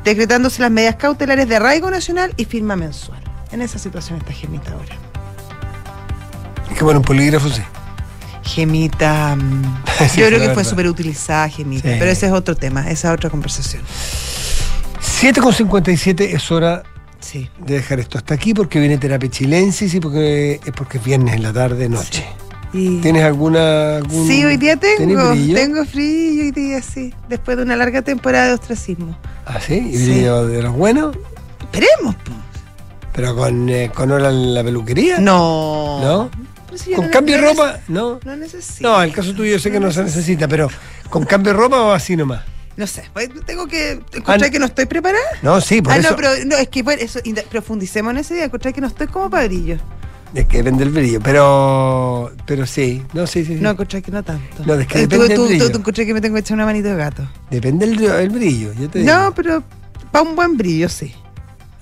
Speaker 2: decretándose las medidas cautelares de arraigo nacional y firma mensual. En esa situación está Gemita ahora.
Speaker 1: Es que bueno, un polígrafo sí.
Speaker 2: Gemita, mm,
Speaker 1: Sí,
Speaker 2: yo creo que fue súper utilizada Gemita,
Speaker 1: Sí.
Speaker 2: pero ese es otro tema, esa es otra conversación.
Speaker 1: 7,57 es hora
Speaker 2: Sí.
Speaker 1: de dejar esto hasta aquí porque viene terapia chilensis y porque es porque es viernes en la tarde, noche.
Speaker 2: Y-
Speaker 1: ¿Tienes alguna algún-
Speaker 2: Sí, hoy día
Speaker 1: ¿tenés
Speaker 2: tengo,
Speaker 1: brillo?
Speaker 2: tengo frío hoy día, sí, después de una larga temporada de ostracismo.
Speaker 1: ¿Ah, sí? ¿Y brillo de los buenos?
Speaker 2: Esperemos, po.
Speaker 1: ¿Pero con, eh, con hora en la peluquería?
Speaker 2: No.
Speaker 1: ¿No?
Speaker 2: Pues si
Speaker 1: ¿Con
Speaker 2: no-
Speaker 1: cambio de ropa? No.
Speaker 2: No necesito.
Speaker 1: No, el caso tuyo yo sé que no se necesita, pero ¿con cambio de ropa o así nomás?
Speaker 2: No sé, pues, tengo que encontrar
Speaker 1: Ah,
Speaker 2: que no estoy preparada.
Speaker 1: No, sí, por
Speaker 2: ah,
Speaker 1: eso.
Speaker 2: no, pero no, es que bueno, eso, profundicemos en ese día, encontrar que no estoy como para brillo.
Speaker 1: Es que depende del brillo, pero pero sí, no, sí, sí. sí.
Speaker 2: No, encontrar que no tanto.
Speaker 1: No, es que
Speaker 2: Eh, tú,
Speaker 1: depende del
Speaker 2: tú, tú,
Speaker 1: brillo.
Speaker 2: tú encontré que me tengo que echar una manito de gato.
Speaker 1: Depende del el brillo, yo te digo.
Speaker 2: No, pero para un buen brillo, sí.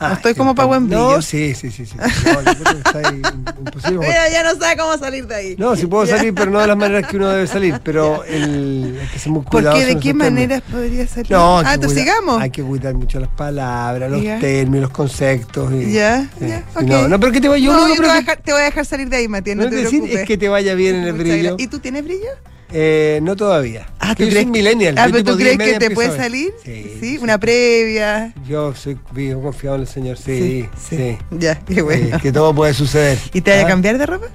Speaker 1: Ah,
Speaker 2: no estoy como para buen brillo.
Speaker 1: No, sí, sí, sí. sí. No, yo creo que está ahí imposible.
Speaker 2: Mira, ya no sabe cómo salir de ahí.
Speaker 1: No, sí puedo salir, pero no de las maneras que uno debe salir. Pero el, hay que ser muy
Speaker 2: ¿Por
Speaker 1: cuidadoso
Speaker 2: qué? ¿De qué
Speaker 1: temas.
Speaker 2: maneras podría salir?
Speaker 1: No,
Speaker 2: ah, entonces sigamos.
Speaker 1: Hay que cuidar mucho las palabras, los términos, los conceptos. y-
Speaker 2: Ya,
Speaker 1: sí.
Speaker 2: ya.
Speaker 1: No, no, pero que te vaya yo
Speaker 2: No,
Speaker 1: no,
Speaker 2: yo te voy, a dejar, te voy a dejar salir de ahí, Matías, no,
Speaker 1: no
Speaker 2: te
Speaker 1: es decir, es que te vaya bien en el
Speaker 2: Muchas
Speaker 1: brillo.
Speaker 2: gracias. ¿Y tú tienes brillo?
Speaker 1: Eh, no todavía.
Speaker 2: Ah,
Speaker 1: yo soy millennial.
Speaker 2: Ah, pero tú
Speaker 1: 10 y
Speaker 2: crees que te puede salir?
Speaker 1: Sí,
Speaker 2: Sí, una previa.
Speaker 1: Yo soy vivo confiado en el Señor, sí, sí.
Speaker 2: Sí, Ya, qué bueno.
Speaker 1: Que todo puede suceder.
Speaker 2: ¿Y te vas a
Speaker 1: ¿Ah?
Speaker 2: cambiar de ropa?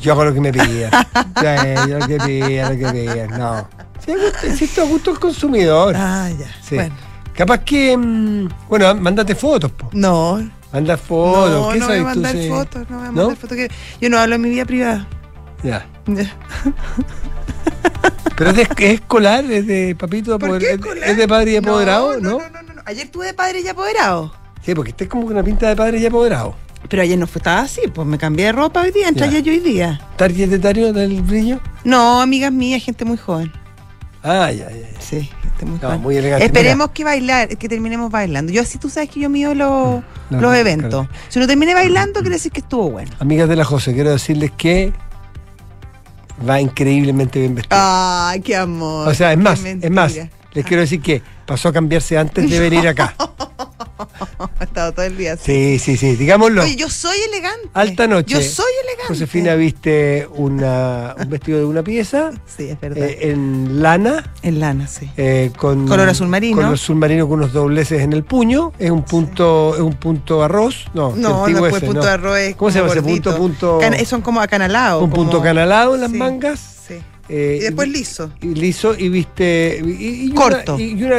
Speaker 1: Yo hago lo que me pida. Ya, yo lo que pida, lo que pida. No. Sí, esto a gusto del consumidor.
Speaker 2: Ah, ya. Bueno.
Speaker 1: Capaz que. mm, Bueno, mándate fotos, po.
Speaker 2: No.
Speaker 1: Manda fotos.
Speaker 2: no,
Speaker 1: ¿Qué
Speaker 2: no voy a
Speaker 1: sabes tú?
Speaker 2: mandar fotos, no voy a
Speaker 1: ¿No?
Speaker 2: mandar fotos. Que yo no hablo en mi vida privada.
Speaker 1: Ya.
Speaker 2: Ya.
Speaker 1: Pero es, de, es escolar, es de papito
Speaker 2: ¿Por
Speaker 1: apoder-
Speaker 2: qué
Speaker 1: es, de padre y apoderado,
Speaker 2: No,
Speaker 1: ¿no?
Speaker 2: no, no, no, no. Ayer tuve de padre y apoderado.
Speaker 1: Sí, porque este es como una pinta de padre y apoderado.
Speaker 2: Pero ayer no fue, estaba así, pues me cambié de ropa hoy día, entré
Speaker 1: Ya.
Speaker 2: ayer yo hoy día.
Speaker 1: ¿Tarjetetario del brillo?
Speaker 2: No, amigas mías, gente muy joven.
Speaker 1: Ah, ya, ya. ya.
Speaker 2: Sí, gente muy
Speaker 1: No,
Speaker 2: joven.
Speaker 1: muy elegante.
Speaker 2: Esperemos que bailar, que terminemos bailando. Yo así tú sabes que yo mío los,
Speaker 1: No,
Speaker 2: los
Speaker 1: no,
Speaker 2: eventos. Si no terminé bailando, quiere decir que estuvo bueno.
Speaker 1: Amigas de la José, quiero decirles que va increíblemente bien vestida.
Speaker 2: Ay, qué amor.
Speaker 1: o sea, es más, es más, les quiero decir que pasó a cambiarse antes de venir acá.
Speaker 2: Ha estado todo el día así.
Speaker 1: Sí, sí, sí, digámoslo.
Speaker 2: Oye, yo soy elegante.
Speaker 1: Alta noche.
Speaker 2: Yo soy elegante.
Speaker 1: Josefina viste una, un vestido de una pieza
Speaker 2: Sí, es verdad.
Speaker 1: eh, en lana.
Speaker 2: en lana, sí.
Speaker 1: eh, con
Speaker 2: Color azul marino.
Speaker 1: Color azul marino con unos dobleces en el puño. Es un punto, es un punto arroz. No,
Speaker 2: No, no fue
Speaker 1: ese,
Speaker 2: punto
Speaker 1: no.
Speaker 2: arroz. es
Speaker 1: ¿Cómo se llama ese punto? punto
Speaker 2: Cana- son como acanalados.
Speaker 1: un
Speaker 2: como-
Speaker 1: punto canalado en las
Speaker 2: Sí,
Speaker 1: mangas.
Speaker 2: Sí.
Speaker 1: eh,
Speaker 2: Y después liso.
Speaker 1: y liso y viste y, y una-
Speaker 2: Corto.
Speaker 1: y una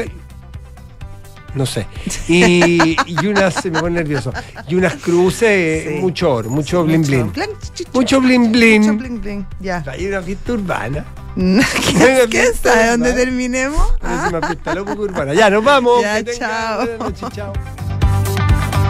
Speaker 1: no sé y, y unas se me pone nervioso y unas cruces eh,
Speaker 2: Sí.
Speaker 1: mucho oro mucho blin
Speaker 2: Mucho
Speaker 1: blin
Speaker 2: blan- ch- ch-
Speaker 1: mucho blin
Speaker 2: Mucho
Speaker 1: blin
Speaker 2: bling bling. Ya.
Speaker 1: hay una fiesta urbana
Speaker 2: ¿Quién, quién sabe dónde terminemos?
Speaker 1: Próxima fiesta loco urbana. Ya, nos vamos.
Speaker 2: Ya,
Speaker 1: tengan
Speaker 2: chao.
Speaker 1: chao.